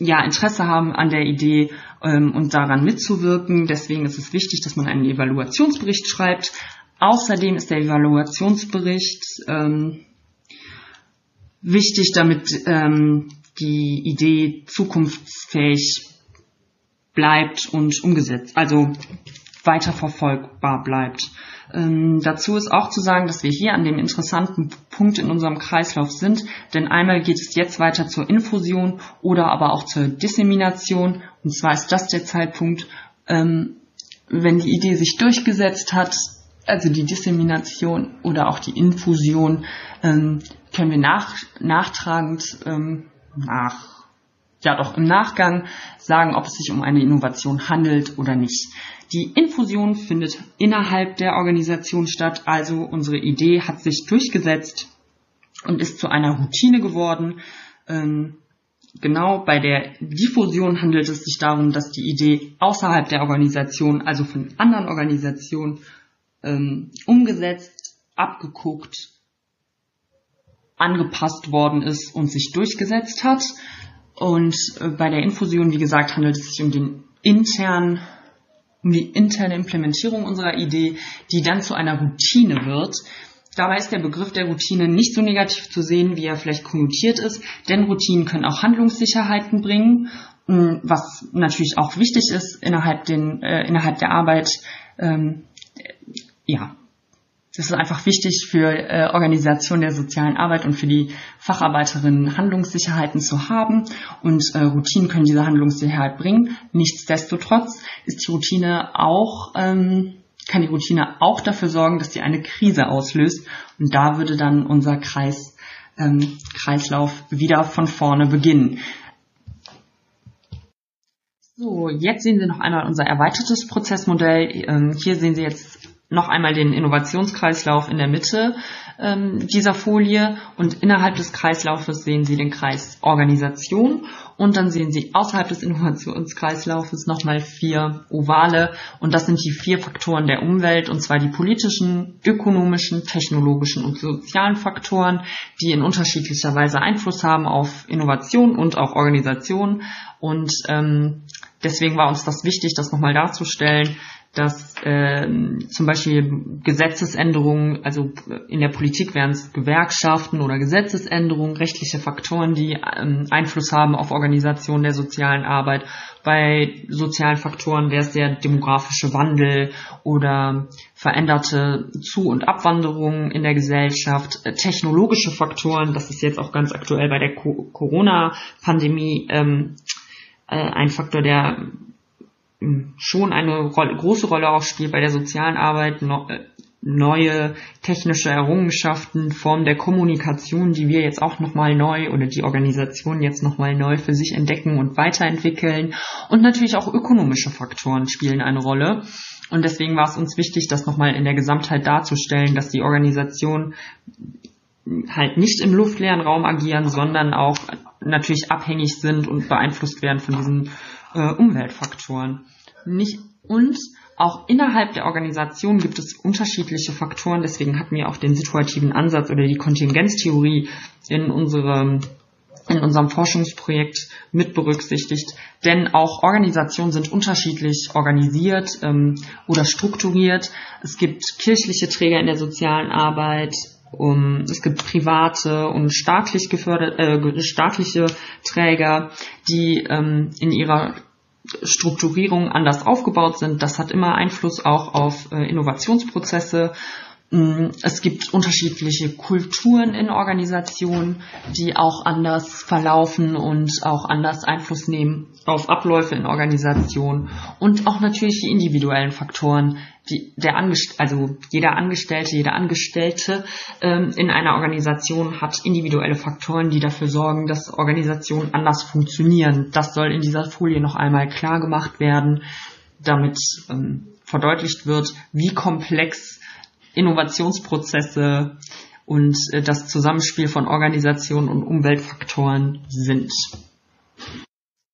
ja, Interesse haben an der Idee ähm, und daran mitzuwirken. Deswegen ist es wichtig, dass man einen Evaluationsbericht schreibt. Außerdem ist der Evaluationsbericht ähm, wichtig, damit ähm, die Idee zukunftsfähig bleibt und umgesetzt, also weiterverfolgbar bleibt. Ähm, dazu ist auch zu sagen, dass wir hier an dem interessanten Punkt in unserem Kreislauf sind, denn einmal geht es jetzt weiter zur Infusion oder aber auch zur Dissemination. Und zwar ist das der Zeitpunkt, ähm, wenn die Idee sich durchgesetzt hat, also die Dissemination oder auch die Infusion, ähm, können wir nach, nachtragend ähm, nach ja doch im Nachgang sagen, ob es sich um eine Innovation handelt oder nicht. Die Infusion findet innerhalb der Organisation statt, also unsere Idee hat sich durchgesetzt und ist zu einer Routine geworden. Ähm, genau bei der Diffusion handelt es sich darum, dass die Idee außerhalb der Organisation, also von anderen Organisationen, ähm, umgesetzt, abgeguckt, angepasst worden ist und sich durchgesetzt hat. Und äh, bei der Infusion, wie gesagt, handelt es sich um den internen um die interne Implementierung unserer Idee, die dann zu einer Routine wird. Dabei ist der Begriff der Routine nicht so negativ zu sehen, wie er vielleicht konnotiert ist, denn Routinen können auch Handlungssicherheiten bringen, was natürlich auch wichtig ist innerhalb, den, äh, innerhalb der Arbeit. Ähm, ja, das ist einfach wichtig für äh, Organisation der sozialen Arbeit und für die Facharbeiterinnen Handlungssicherheiten zu haben und äh, Routinen können diese Handlungssicherheit bringen. Nichtsdestotrotz ist die Routine auch ähm, kann die Routine auch dafür sorgen, dass sie eine Krise auslöst und da würde dann unser Kreis ähm, Kreislauf wieder von vorne beginnen. So, jetzt sehen Sie noch einmal unser erweitertes Prozessmodell. Ähm, hier sehen Sie jetzt noch einmal den Innovationskreislauf in der Mitte ähm, dieser Folie. Und innerhalb des Kreislaufes sehen Sie den Kreis Organisation. Und dann sehen Sie außerhalb des Innovationskreislaufes nochmal vier Ovale. Und das sind die vier Faktoren der Umwelt. Und zwar die politischen, ökonomischen, technologischen und sozialen Faktoren, die in unterschiedlicher Weise Einfluss haben auf Innovation und auch Organisation. Und ähm, deswegen war uns das wichtig, das nochmal darzustellen, dass äh, zum Beispiel Gesetzesänderungen, also in der Politik wären es Gewerkschaften oder Gesetzesänderungen, rechtliche Faktoren, die ähm, Einfluss haben auf Organisation der sozialen Arbeit. Bei sozialen Faktoren wäre es der demografische Wandel oder veränderte Zu- und Abwanderung in der Gesellschaft, äh, technologische Faktoren, das ist jetzt auch ganz aktuell bei der Co Corona-Pandemie ähm, äh, ein Faktor, der schon eine Rolle, große Rolle auch spielt bei der sozialen Arbeit, äh, neue technische Errungenschaften, Formen der Kommunikation, die wir jetzt auch nochmal neu oder die Organisation jetzt nochmal neu für sich entdecken und weiterentwickeln. Und natürlich auch ökonomische Faktoren spielen eine Rolle. Und deswegen war es uns wichtig, das nochmal in der Gesamtheit darzustellen, dass die Organisation halt nicht im luftleeren Raum agieren, sondern auch natürlich abhängig sind und beeinflusst werden von diesen äh, Umweltfaktoren. Nicht, und auch innerhalb der Organisation gibt es unterschiedliche Faktoren, deswegen hatten wir auch den situativen Ansatz oder die Kontingenztheorie in unserem in unserem Forschungsprojekt mit berücksichtigt, denn auch Organisationen sind unterschiedlich organisiert ähm, oder strukturiert. Es gibt kirchliche Träger in der sozialen Arbeit, um, es gibt private und staatlich geförderte, äh, staatliche Träger, die ähm, in ihrer Strukturierung anders aufgebaut sind. Das hat immer Einfluss auch auf äh, Innovationsprozesse. Mm, es gibt unterschiedliche Kulturen in Organisationen, die auch anders verlaufen und auch anders Einfluss nehmen auf Abläufe in Organisationen und auch natürlich die individuellen Faktoren, die der Angest also jeder Angestellte, jede Angestellte ähm, in einer Organisation hat individuelle Faktoren, die dafür sorgen, dass Organisationen anders funktionieren. Das soll in dieser Folie noch einmal klar gemacht werden, damit ähm, verdeutlicht wird, wie komplex Innovationsprozesse und äh, das Zusammenspiel von Organisation und Umweltfaktoren sind.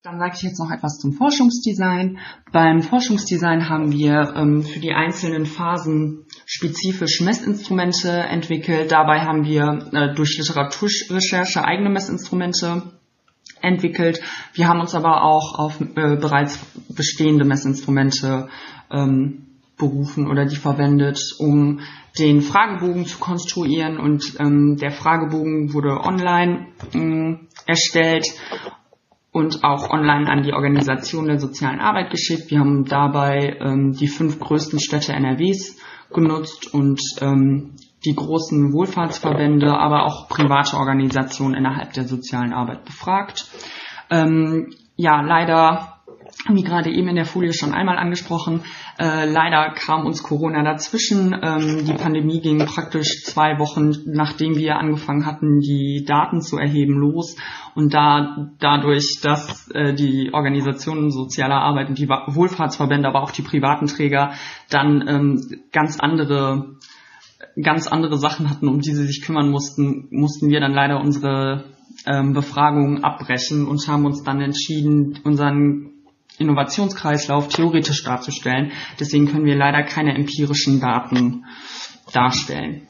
Dann sage ich jetzt noch etwas zum Forschungsdesign. Beim Forschungsdesign haben wir ähm, für die einzelnen Phasen spezifisch Messinstrumente entwickelt. Dabei haben wir äh, durch Literaturrecherche eigene Messinstrumente entwickelt. Wir haben uns aber auch auf äh, bereits bestehende Messinstrumente ähm, berufen oder die verwendet, um den Fragebogen zu konstruieren. Und ähm, der Fragebogen wurde online äh, erstellt und auch online an die Organisation der sozialen Arbeit geschickt. Wir haben dabei ähm, die fünf größten Städte NRWs genutzt und ähm, die großen Wohlfahrtsverbände, aber auch private Organisationen innerhalb der sozialen Arbeit befragt. Ähm, ja, leider wie gerade eben in der Folie schon einmal angesprochen, äh, leider kam uns Corona dazwischen. Ähm, die Pandemie ging praktisch zwei Wochen, nachdem wir angefangen hatten, die Daten zu erheben, los. Und da dadurch, dass äh, die Organisationen sozialer Arbeit und die Wohlfahrtsverbände, aber auch die privaten Träger dann ähm, ganz andere ganz andere Sachen hatten, um die sie sich kümmern mussten, mussten wir dann leider unsere ähm, Befragungen abbrechen und haben uns dann entschieden, unseren Innovationskreislauf theoretisch darzustellen. Deswegen können wir leider keine empirischen Daten darstellen.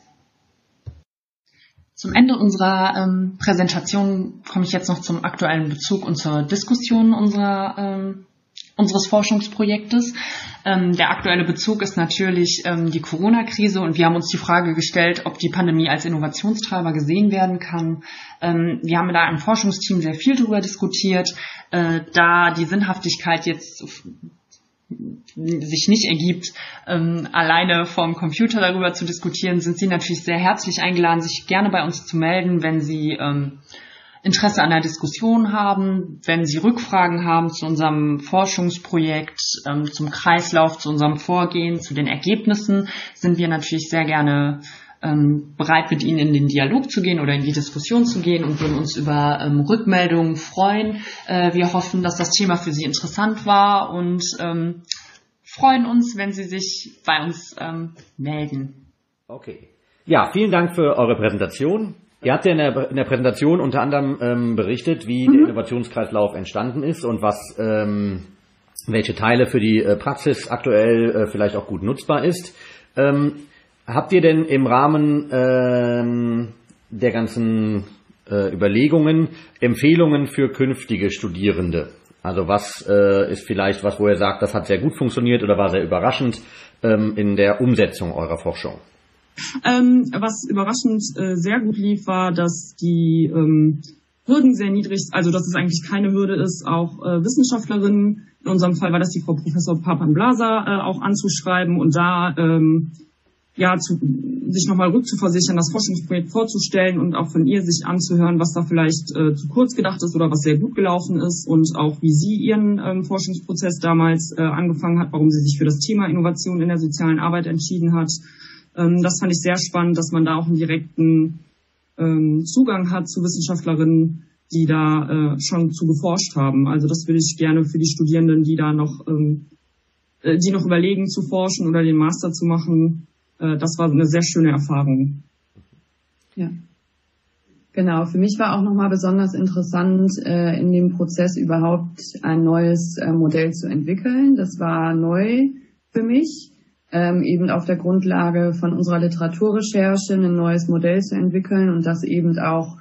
Zum Ende unserer ähm, Präsentation komme ich jetzt noch zum aktuellen Bezug und zur Diskussion unserer ähm, unseres Forschungsprojektes. Ähm, der aktuelle Bezug ist natürlich ähm, die Corona-Krise und wir haben uns die Frage gestellt, ob die Pandemie als Innovationstreiber gesehen werden kann. Ähm, wir haben da im Forschungsteam sehr viel darüber diskutiert, äh, da die Sinnhaftigkeit jetzt sich nicht ergibt, ähm, alleine vom Computer darüber zu diskutieren, sind Sie natürlich sehr herzlich eingeladen, sich gerne bei uns zu melden, wenn Sie ähm, Interesse an der Diskussion haben, wenn Sie Rückfragen haben zu unserem Forschungsprojekt, ähm, zum Kreislauf, zu unserem Vorgehen, zu den Ergebnissen, sind wir natürlich sehr gerne ähm, bereit, mit Ihnen in den Dialog zu gehen oder in die Diskussion zu gehen und würden uns über ähm, Rückmeldungen freuen. Äh, wir hoffen, dass das Thema für Sie interessant war und freuen uns, wenn Sie sich bei uns melden. Okay. Ja, vielen Dank für eure Präsentation. Ihr habt ja in der, in der Präsentation unter anderem ähm, berichtet, wie mhm. der Innovationskreislauf entstanden ist und was, ähm, welche Teile für die äh, Praxis aktuell äh, vielleicht auch gut nutzbar ist. Ähm, habt ihr denn im Rahmen ähm, der ganzen äh, Überlegungen Empfehlungen für künftige Studierende? Also was äh, ist vielleicht was, wo ihr sagt, das hat sehr gut funktioniert oder war sehr überraschend ähm, in der Umsetzung eurer Forschung? Ähm, was überraschend äh, sehr gut lief, war, dass die ähm, Hürden sehr niedrig, also dass es eigentlich keine Hürde ist, auch äh, Wissenschaftlerinnen, in unserem Fall war das die Frau Professor Papan Blaser, äh, auch anzuschreiben und da ähm, ja, zu, sich nochmal rückzuversichern, das Forschungsprojekt vorzustellen und auch von ihr sich anzuhören, was da vielleicht äh, zu kurz gedacht ist oder was sehr gut gelaufen ist und auch wie sie ihren ähm, Forschungsprozess damals äh, angefangen hat, warum sie sich für das Thema Innovation in der sozialen Arbeit entschieden hat. Ähm, das fand ich sehr spannend, dass man da auch einen direkten ähm, Zugang hat zu Wissenschaftlerinnen, die da äh, schon zu geforscht haben. Also das würde ich gerne für die Studierenden, die da noch, ähm, äh, die noch überlegen zu forschen oder den Master zu machen, äh, das war eine sehr schöne Erfahrung. Ja. Genau, für mich war auch nochmal besonders interessant, äh, in dem Prozess überhaupt ein neues äh, Modell zu entwickeln. Das war neu für mich, ähm, eben auf der Grundlage von unserer Literaturrecherche ein neues Modell zu entwickeln und das eben auch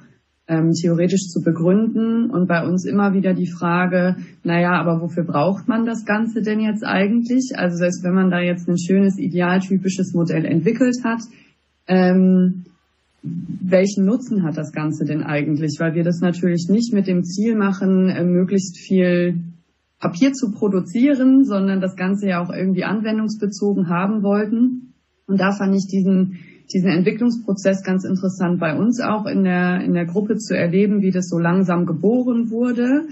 ähm, theoretisch zu begründen und bei uns immer wieder die Frage, naja, aber wofür braucht man das Ganze denn jetzt eigentlich? Also selbst wenn man da jetzt ein schönes, idealtypisches Modell entwickelt hat, ähm, welchen Nutzen hat das Ganze denn eigentlich? Weil wir das natürlich nicht mit dem Ziel machen, äh, möglichst viel Papier zu produzieren, sondern das Ganze ja auch irgendwie anwendungsbezogen haben wollten. Und da fand ich diesen diesen Entwicklungsprozess ganz interessant bei uns auch in der, in der Gruppe zu erleben, wie das so langsam geboren wurde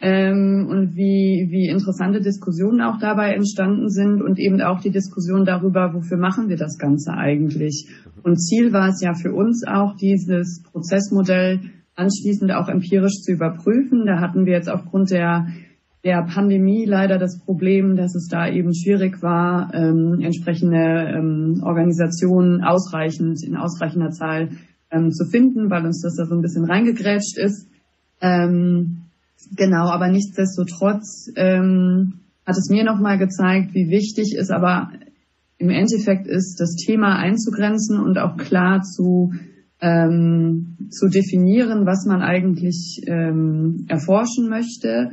ähm, und wie, wie interessante Diskussionen auch dabei entstanden sind und eben auch die Diskussion darüber, wofür machen wir das Ganze eigentlich. Und Ziel war es ja für uns auch, dieses Prozessmodell anschließend auch empirisch zu überprüfen. Da hatten wir jetzt aufgrund der der Pandemie leider das Problem, dass es da eben schwierig war, ähm, entsprechende ähm, Organisationen ausreichend, in ausreichender Zahl ähm, zu finden, weil uns das da so ein bisschen reingegrätscht ist. Ähm, genau, aber nichtsdestotrotz ähm, hat es mir nochmal gezeigt, wie wichtig es aber im Endeffekt ist, das Thema einzugrenzen und auch klar zu ähm, zu definieren, was man eigentlich ähm, erforschen möchte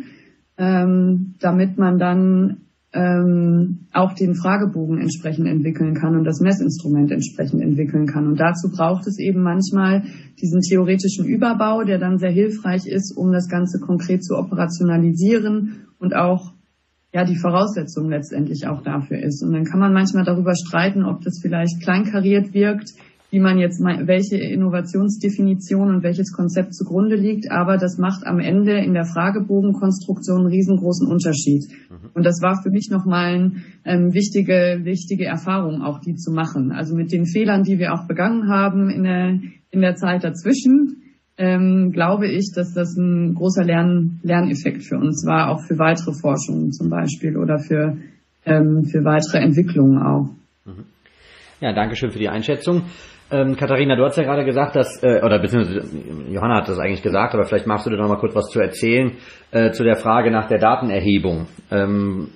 ähm, damit man dann ähm, auch den Fragebogen entsprechend entwickeln kann und das Messinstrument entsprechend entwickeln kann. Und dazu braucht es eben manchmal diesen theoretischen Überbau, der dann sehr hilfreich ist, um das Ganze konkret zu operationalisieren und auch ja die Voraussetzung letztendlich auch dafür ist. Und dann kann man manchmal darüber streiten, ob das vielleicht kleinkariert wirkt, wie man jetzt welche Innovationsdefinition und welches Konzept zugrunde liegt, aber das macht am Ende in der Fragebogenkonstruktion einen riesengroßen Unterschied. Mhm. Und das war für mich nochmal eine ähm, wichtige, wichtige Erfahrung, auch die zu machen. Also mit den Fehlern, die wir auch begangen haben in der, in der Zeit dazwischen, ähm, glaube ich, dass das ein großer Lern, Lerneffekt für uns war, auch für weitere Forschungen zum Beispiel oder für, ähm, für weitere Entwicklungen auch. Mhm. Ja, danke schön für die Einschätzung. Ähm, Katharina, du hast ja gerade gesagt, dass, äh, oder beziehungsweise Johanna hat das eigentlich gesagt, aber vielleicht magst du dir noch mal kurz was zu erzählen äh, zu der Frage nach der Datenerhebung. Ähm,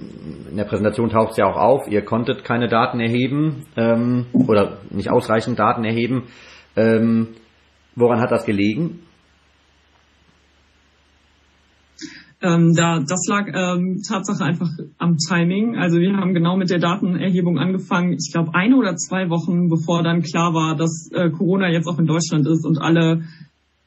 in der Präsentation taucht es ja auch auf, ihr konntet keine Daten erheben ähm, oder nicht ausreichend Daten erheben. Ähm, woran hat das gelegen? Ähm, da, das lag ähm, Tatsache einfach am Timing. Also wir haben genau mit der Datenerhebung angefangen, ich glaube eine oder zwei Wochen, bevor dann klar war, dass äh, Corona jetzt auch in Deutschland ist und alle,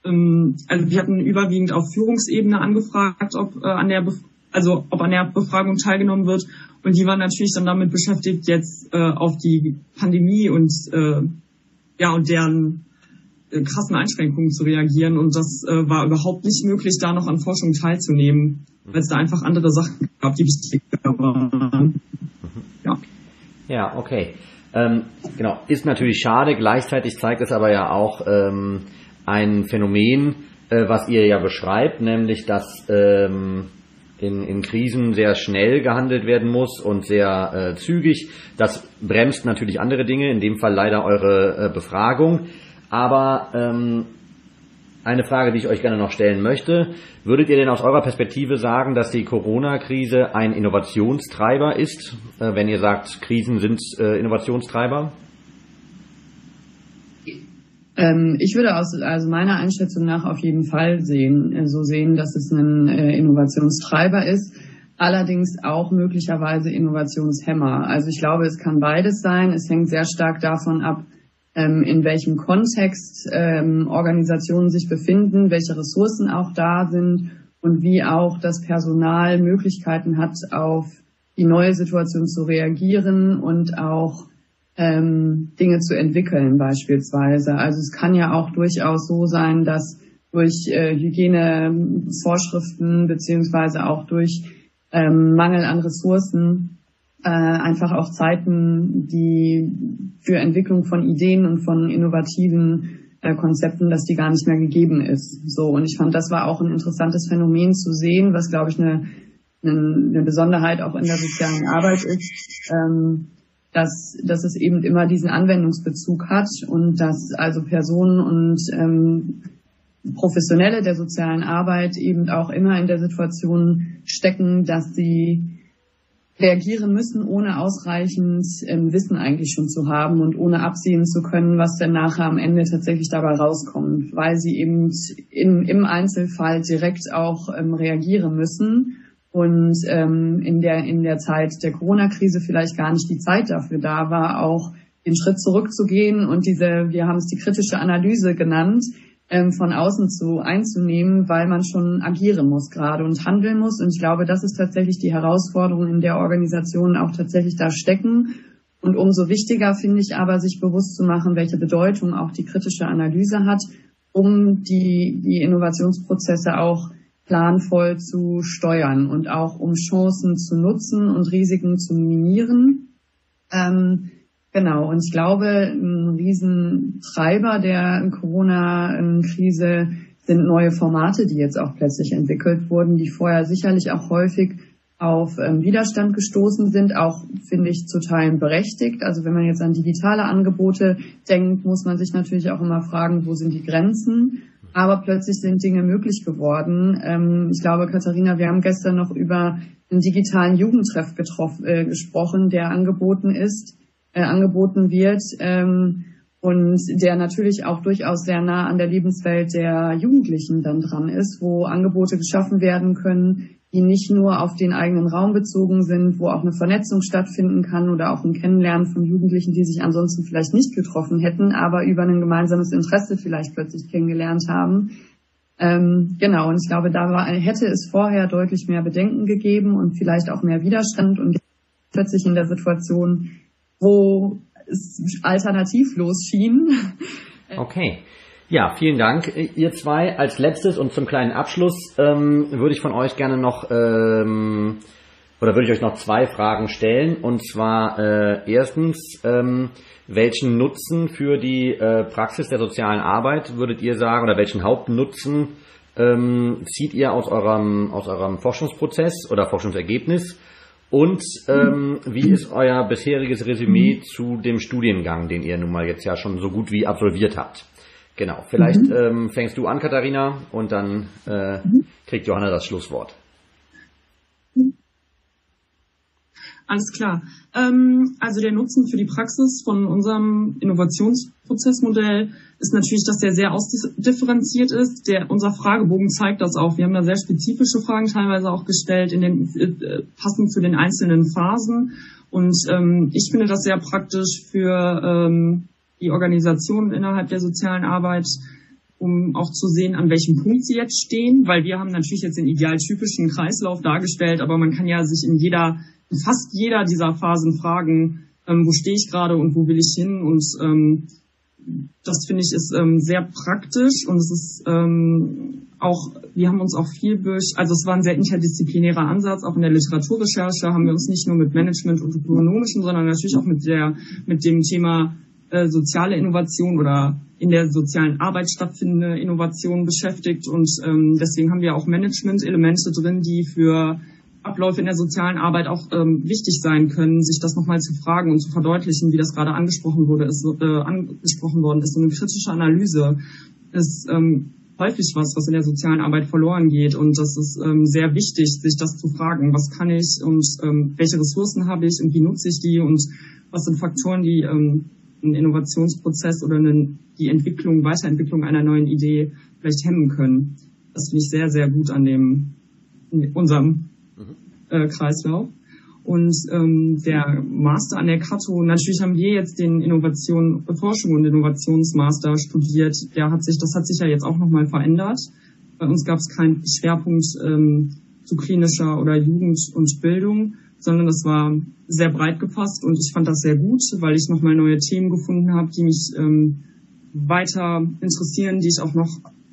ähm, also wir hatten überwiegend auf Führungsebene angefragt, ob äh, an der, Bef also ob an der Befragung teilgenommen wird. Und die waren natürlich dann damit beschäftigt, jetzt äh, auf die Pandemie und äh, ja und deren krassen Einschränkungen zu reagieren. Und das äh, war überhaupt nicht möglich, da noch an Forschung teilzunehmen, weil es da einfach andere Sachen gab, die wichtiger waren. Ja, ja okay. Ähm, genau, ist natürlich schade. Gleichzeitig zeigt es aber ja auch ähm, ein Phänomen, äh, was ihr ja beschreibt, nämlich dass ähm, in, in Krisen sehr schnell gehandelt werden muss und sehr äh, zügig. Das bremst natürlich andere Dinge, in dem Fall leider eure äh, Befragung. Aber ähm, eine Frage, die ich euch gerne noch stellen möchte. Würdet ihr denn aus eurer Perspektive sagen, dass die Corona-Krise ein Innovationstreiber ist, äh, wenn ihr sagt, Krisen sind äh, Innovationstreiber? Ähm, ich würde aus also meiner Einschätzung nach auf jeden Fall sehen, äh, so sehen, dass es ein äh, Innovationstreiber ist, allerdings auch möglicherweise Innovationshemmer. Also ich glaube, es kann beides sein. Es hängt sehr stark davon ab, ähm, in welchem Kontext ähm, Organisationen sich befinden, welche Ressourcen auch da sind und wie auch das Personal Möglichkeiten hat, auf die neue Situation zu reagieren und auch ähm, Dinge zu entwickeln beispielsweise. Also es kann ja auch durchaus so sein, dass durch äh, Hygienevorschriften beziehungsweise auch durch ähm, Mangel an Ressourcen äh, einfach auch Zeiten, die für Entwicklung von Ideen und von innovativen äh, Konzepten, dass die gar nicht mehr gegeben ist. So und ich fand, das war auch ein interessantes Phänomen zu sehen, was glaube ich eine, eine, Besonderheit auch in der sozialen Arbeit ist. Ähm, dass, dass es eben immer diesen Anwendungsbezug hat und dass also Personen und ähm, Professionelle der sozialen Arbeit eben auch immer in der Situation stecken, dass sie reagieren müssen, ohne ausreichend ähm, Wissen eigentlich schon zu haben und ohne absehen zu können, was denn nachher am Ende tatsächlich dabei rauskommt, weil sie eben in, im Einzelfall direkt auch ähm, reagieren müssen und ähm, in der in der Zeit der Corona-Krise vielleicht gar nicht die Zeit dafür da war, auch den Schritt zurückzugehen und diese, wir haben es die kritische Analyse genannt, ähm, von außen zu einzunehmen, weil man schon agieren muss gerade und handeln muss. Und ich glaube, das ist tatsächlich die Herausforderung, in der Organisationen auch tatsächlich da stecken. Und umso wichtiger finde ich aber, sich bewusst zu machen, welche Bedeutung auch die kritische Analyse hat, um die, die Innovationsprozesse auch planvoll zu steuern und auch um Chancen zu nutzen und Risiken zu minimieren. Ähm, genau, und ich glaube, ein Riesentreiber der Corona-Krise sind neue Formate, die jetzt auch plötzlich entwickelt wurden, die vorher sicherlich auch häufig auf ähm, Widerstand gestoßen sind, auch finde ich zu Teilen berechtigt. Also wenn man jetzt an digitale Angebote denkt, muss man sich natürlich auch immer fragen, wo sind die Grenzen? aber plötzlich sind Dinge möglich geworden. Ähm, ich glaube, Katharina, wir haben gestern noch über einen digitalen Jugendtreff getroffen, äh, gesprochen, der angeboten ist, äh, angeboten wird ähm, und der natürlich auch durchaus sehr nah an der Lebenswelt der Jugendlichen dann dran ist, wo Angebote geschaffen werden können, die nicht nur auf den eigenen Raum bezogen sind, wo auch eine Vernetzung stattfinden kann oder auch ein Kennenlernen von Jugendlichen, die sich ansonsten vielleicht nicht getroffen hätten, aber über ein gemeinsames Interesse vielleicht plötzlich kennengelernt haben. Ähm, genau, und ich glaube, da war, hätte es vorher deutlich mehr Bedenken gegeben und vielleicht auch mehr Widerstand und plötzlich in der Situation, wo es alternativlos schien. Okay. Ja, vielen Dank, ihr zwei. Als letztes und zum kleinen Abschluss ähm, würde ich von euch gerne noch ähm, oder würde ich euch noch zwei Fragen stellen. Und zwar äh, erstens, ähm, welchen Nutzen für die äh, Praxis der sozialen Arbeit würdet ihr sagen oder welchen Hauptnutzen ähm, zieht ihr aus eurem, aus eurem Forschungsprozess oder Forschungsergebnis? Und ähm, wie ist euer bisheriges Resümee zu dem Studiengang, den ihr nun mal jetzt ja schon so gut wie absolviert habt? Genau, vielleicht mhm. ähm, fängst du an, Katharina, und dann äh, mhm. kriegt Johanna das Schlusswort. Alles klar. Ähm, also der Nutzen für die Praxis von unserem Innovationsprozessmodell ist natürlich, dass der sehr ausdifferenziert ist. Der, unser Fragebogen zeigt das auch. Wir haben da sehr spezifische Fragen teilweise auch gestellt, in den, äh, passend zu den einzelnen Phasen. Und ähm, ich finde das sehr praktisch für ähm, die Organisationen innerhalb der sozialen Arbeit, um auch zu sehen, an welchem Punkt sie jetzt stehen, weil wir haben natürlich jetzt den idealtypischen Kreislauf dargestellt, aber man kann ja sich in jeder, fast jeder dieser Phasen fragen, ähm, wo stehe ich gerade und wo will ich hin und ähm, das finde ich ist ähm, sehr praktisch und es ist ähm, auch, wir haben uns auch viel durch, also es war ein sehr interdisziplinärer Ansatz, auch in der Literaturrecherche haben wir uns nicht nur mit Management und ökonomischen, sondern natürlich auch mit der, mit dem Thema äh, soziale Innovation oder in der sozialen Arbeit stattfindende Innovation beschäftigt. Und ähm, deswegen haben wir auch Management-Elemente drin, die für Abläufe in der sozialen Arbeit auch ähm, wichtig sein können, sich das nochmal zu fragen und zu verdeutlichen, wie das gerade angesprochen wurde, ist, äh, angesprochen worden ist. So eine kritische Analyse ist ähm, häufig was, was in der sozialen Arbeit verloren geht. Und das ist ähm, sehr wichtig, sich das zu fragen. Was kann ich und ähm, welche Ressourcen habe ich und wie nutze ich die und was sind Faktoren, die ähm, einen Innovationsprozess oder eine, die Entwicklung, Weiterentwicklung einer neuen Idee vielleicht hemmen können. Das finde ich sehr, sehr gut an dem, in unserem. Äh, Kreislauf. Und ähm, der Master an der Kato, natürlich haben wir jetzt den Innovation, Forschung und Innovationsmaster studiert. Der hat sich, das hat sich ja jetzt auch nochmal verändert. Bei uns gab es keinen Schwerpunkt ähm, zu klinischer oder Jugend und Bildung, sondern das war sehr breit gefasst und ich fand das sehr gut, weil ich nochmal neue Themen gefunden habe, die mich ähm, weiter interessieren, die ich auch noch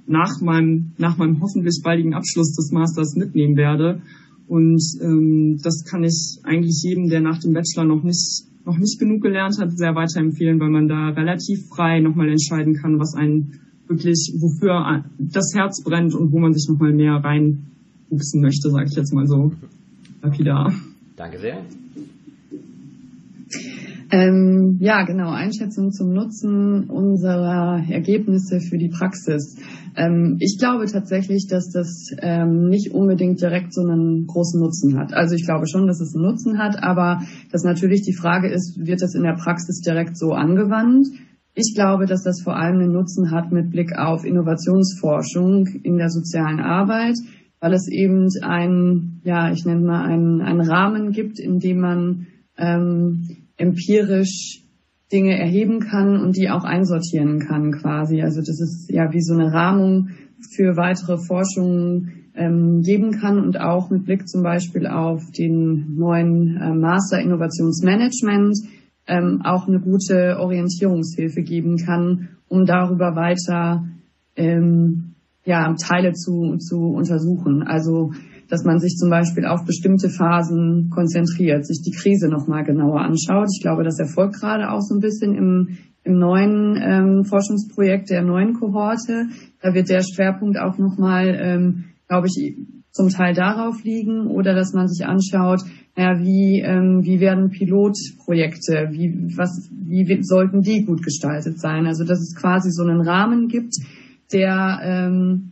nach meinem, nach meinem hoffentlich baldigen Abschluss des Masters mitnehmen werde. Und ähm, das kann ich eigentlich jedem, der nach dem Bachelor noch nicht, noch nicht genug gelernt hat, sehr weiterempfehlen, weil man da relativ frei nochmal entscheiden kann, was einen wirklich, wofür das Herz brennt und wo man sich nochmal mehr reinwuchsen möchte, sage ich jetzt mal so lapidar. Danke sehr. Ähm, ja, genau, Einschätzung zum Nutzen unserer Ergebnisse für die Praxis. Ähm, ich glaube tatsächlich, dass das ähm, nicht unbedingt direkt so einen großen Nutzen hat. Also ich glaube schon, dass es einen Nutzen hat, aber dass natürlich die Frage ist, wird das in der Praxis direkt so angewandt? Ich glaube, dass das vor allem einen Nutzen hat mit Blick auf Innovationsforschung in der sozialen Arbeit, weil es eben ein, ja, ich nenne mal einen, einen Rahmen gibt, in dem man ähm, empirisch Dinge erheben kann und die auch einsortieren kann quasi. Also das ist ja wie so eine Rahmung für weitere Forschungen ähm, geben kann und auch mit Blick zum Beispiel auf den neuen äh, Master Innovationsmanagement ähm, auch eine gute Orientierungshilfe geben kann, um darüber weiter ähm, ja, Teile zu, zu untersuchen. Also dass man sich zum Beispiel auf bestimmte Phasen konzentriert, sich die Krise nochmal genauer anschaut. Ich glaube, das erfolgt gerade auch so ein bisschen im, im neuen ähm, Forschungsprojekt der neuen Kohorte. Da wird der Schwerpunkt auch nochmal, ähm, glaube ich, zum Teil darauf liegen oder dass man sich anschaut, naja, wie, ähm, wie werden Pilotprojekte, wie, was, wie sollten die gut gestaltet sein? Also dass es quasi so einen Rahmen gibt, der ähm,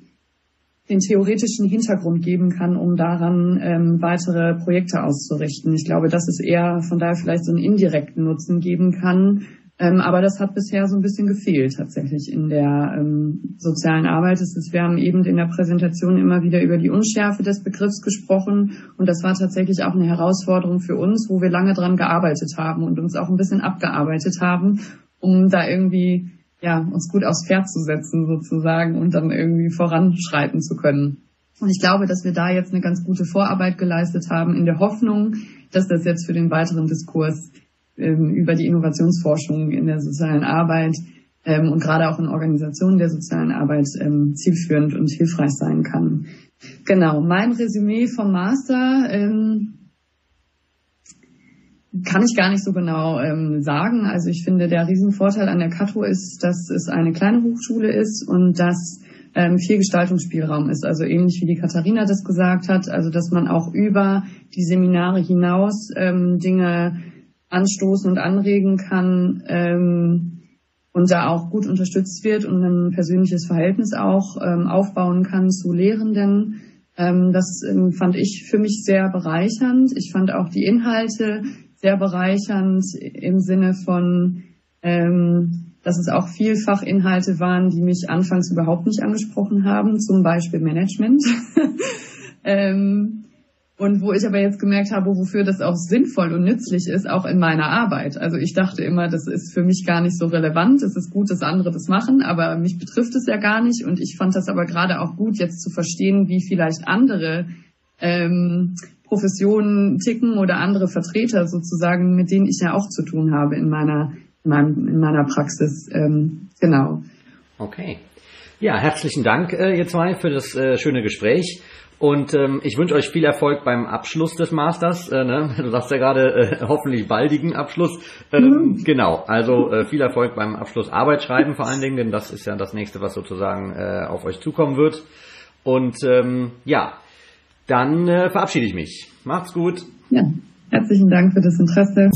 den theoretischen Hintergrund geben kann, um daran ähm, weitere Projekte auszurichten. Ich glaube, dass es eher von daher vielleicht so einen indirekten Nutzen geben kann. Ähm, aber das hat bisher so ein bisschen gefehlt tatsächlich in der ähm, sozialen Arbeit. Es ist, wir haben eben in der Präsentation immer wieder über die Unschärfe des Begriffs gesprochen und das war tatsächlich auch eine Herausforderung für uns, wo wir lange dran gearbeitet haben und uns auch ein bisschen abgearbeitet haben, um da irgendwie ja, uns gut aufs Pferd zu setzen sozusagen und dann irgendwie voranschreiten zu können. Und ich glaube, dass wir da jetzt eine ganz gute Vorarbeit geleistet haben in der Hoffnung, dass das jetzt für den weiteren Diskurs ähm, über die Innovationsforschung in der sozialen Arbeit ähm, und gerade auch in Organisationen der sozialen Arbeit ähm, zielführend und hilfreich sein kann. Genau, mein Resümee vom Master. Ähm, kann ich gar nicht so genau ähm, sagen. Also ich finde, der Riesenvorteil an der Kato ist, dass es eine kleine Hochschule ist und dass ähm, viel Gestaltungsspielraum ist. Also ähnlich wie die Katharina das gesagt hat, also dass man auch über die Seminare hinaus ähm, Dinge anstoßen und anregen kann ähm, und da auch gut unterstützt wird und ein persönliches Verhältnis auch ähm, aufbauen kann zu Lehrenden. Ähm, das ähm, fand ich für mich sehr bereichernd. Ich fand auch die Inhalte sehr bereichernd im Sinne von, ähm, dass es auch vielfach Inhalte waren, die mich anfangs überhaupt nicht angesprochen haben, zum Beispiel Management. ähm, und wo ich aber jetzt gemerkt habe, wofür das auch sinnvoll und nützlich ist, auch in meiner Arbeit. Also ich dachte immer, das ist für mich gar nicht so relevant. Es ist gut, dass andere das machen, aber mich betrifft es ja gar nicht. Und ich fand das aber gerade auch gut, jetzt zu verstehen, wie vielleicht andere ähm, Professionen ticken oder andere Vertreter sozusagen, mit denen ich ja auch zu tun habe in meiner, in, meinem, in meiner Praxis. Ähm, genau. Okay. Ja, herzlichen Dank, äh, ihr zwei, für das äh, schöne Gespräch. Und ähm, ich wünsche euch viel Erfolg beim Abschluss des Masters. Äh, ne? Du sagst ja gerade äh, hoffentlich baldigen Abschluss. Ähm, mhm. Genau, also äh, viel Erfolg beim Abschluss Arbeit schreiben vor allen Dingen, denn das ist ja das nächste, was sozusagen äh, auf euch zukommen wird. Und ähm, ja, dann äh, verabschiede ich mich. Macht's gut. Ja, herzlichen Dank für das Interesse.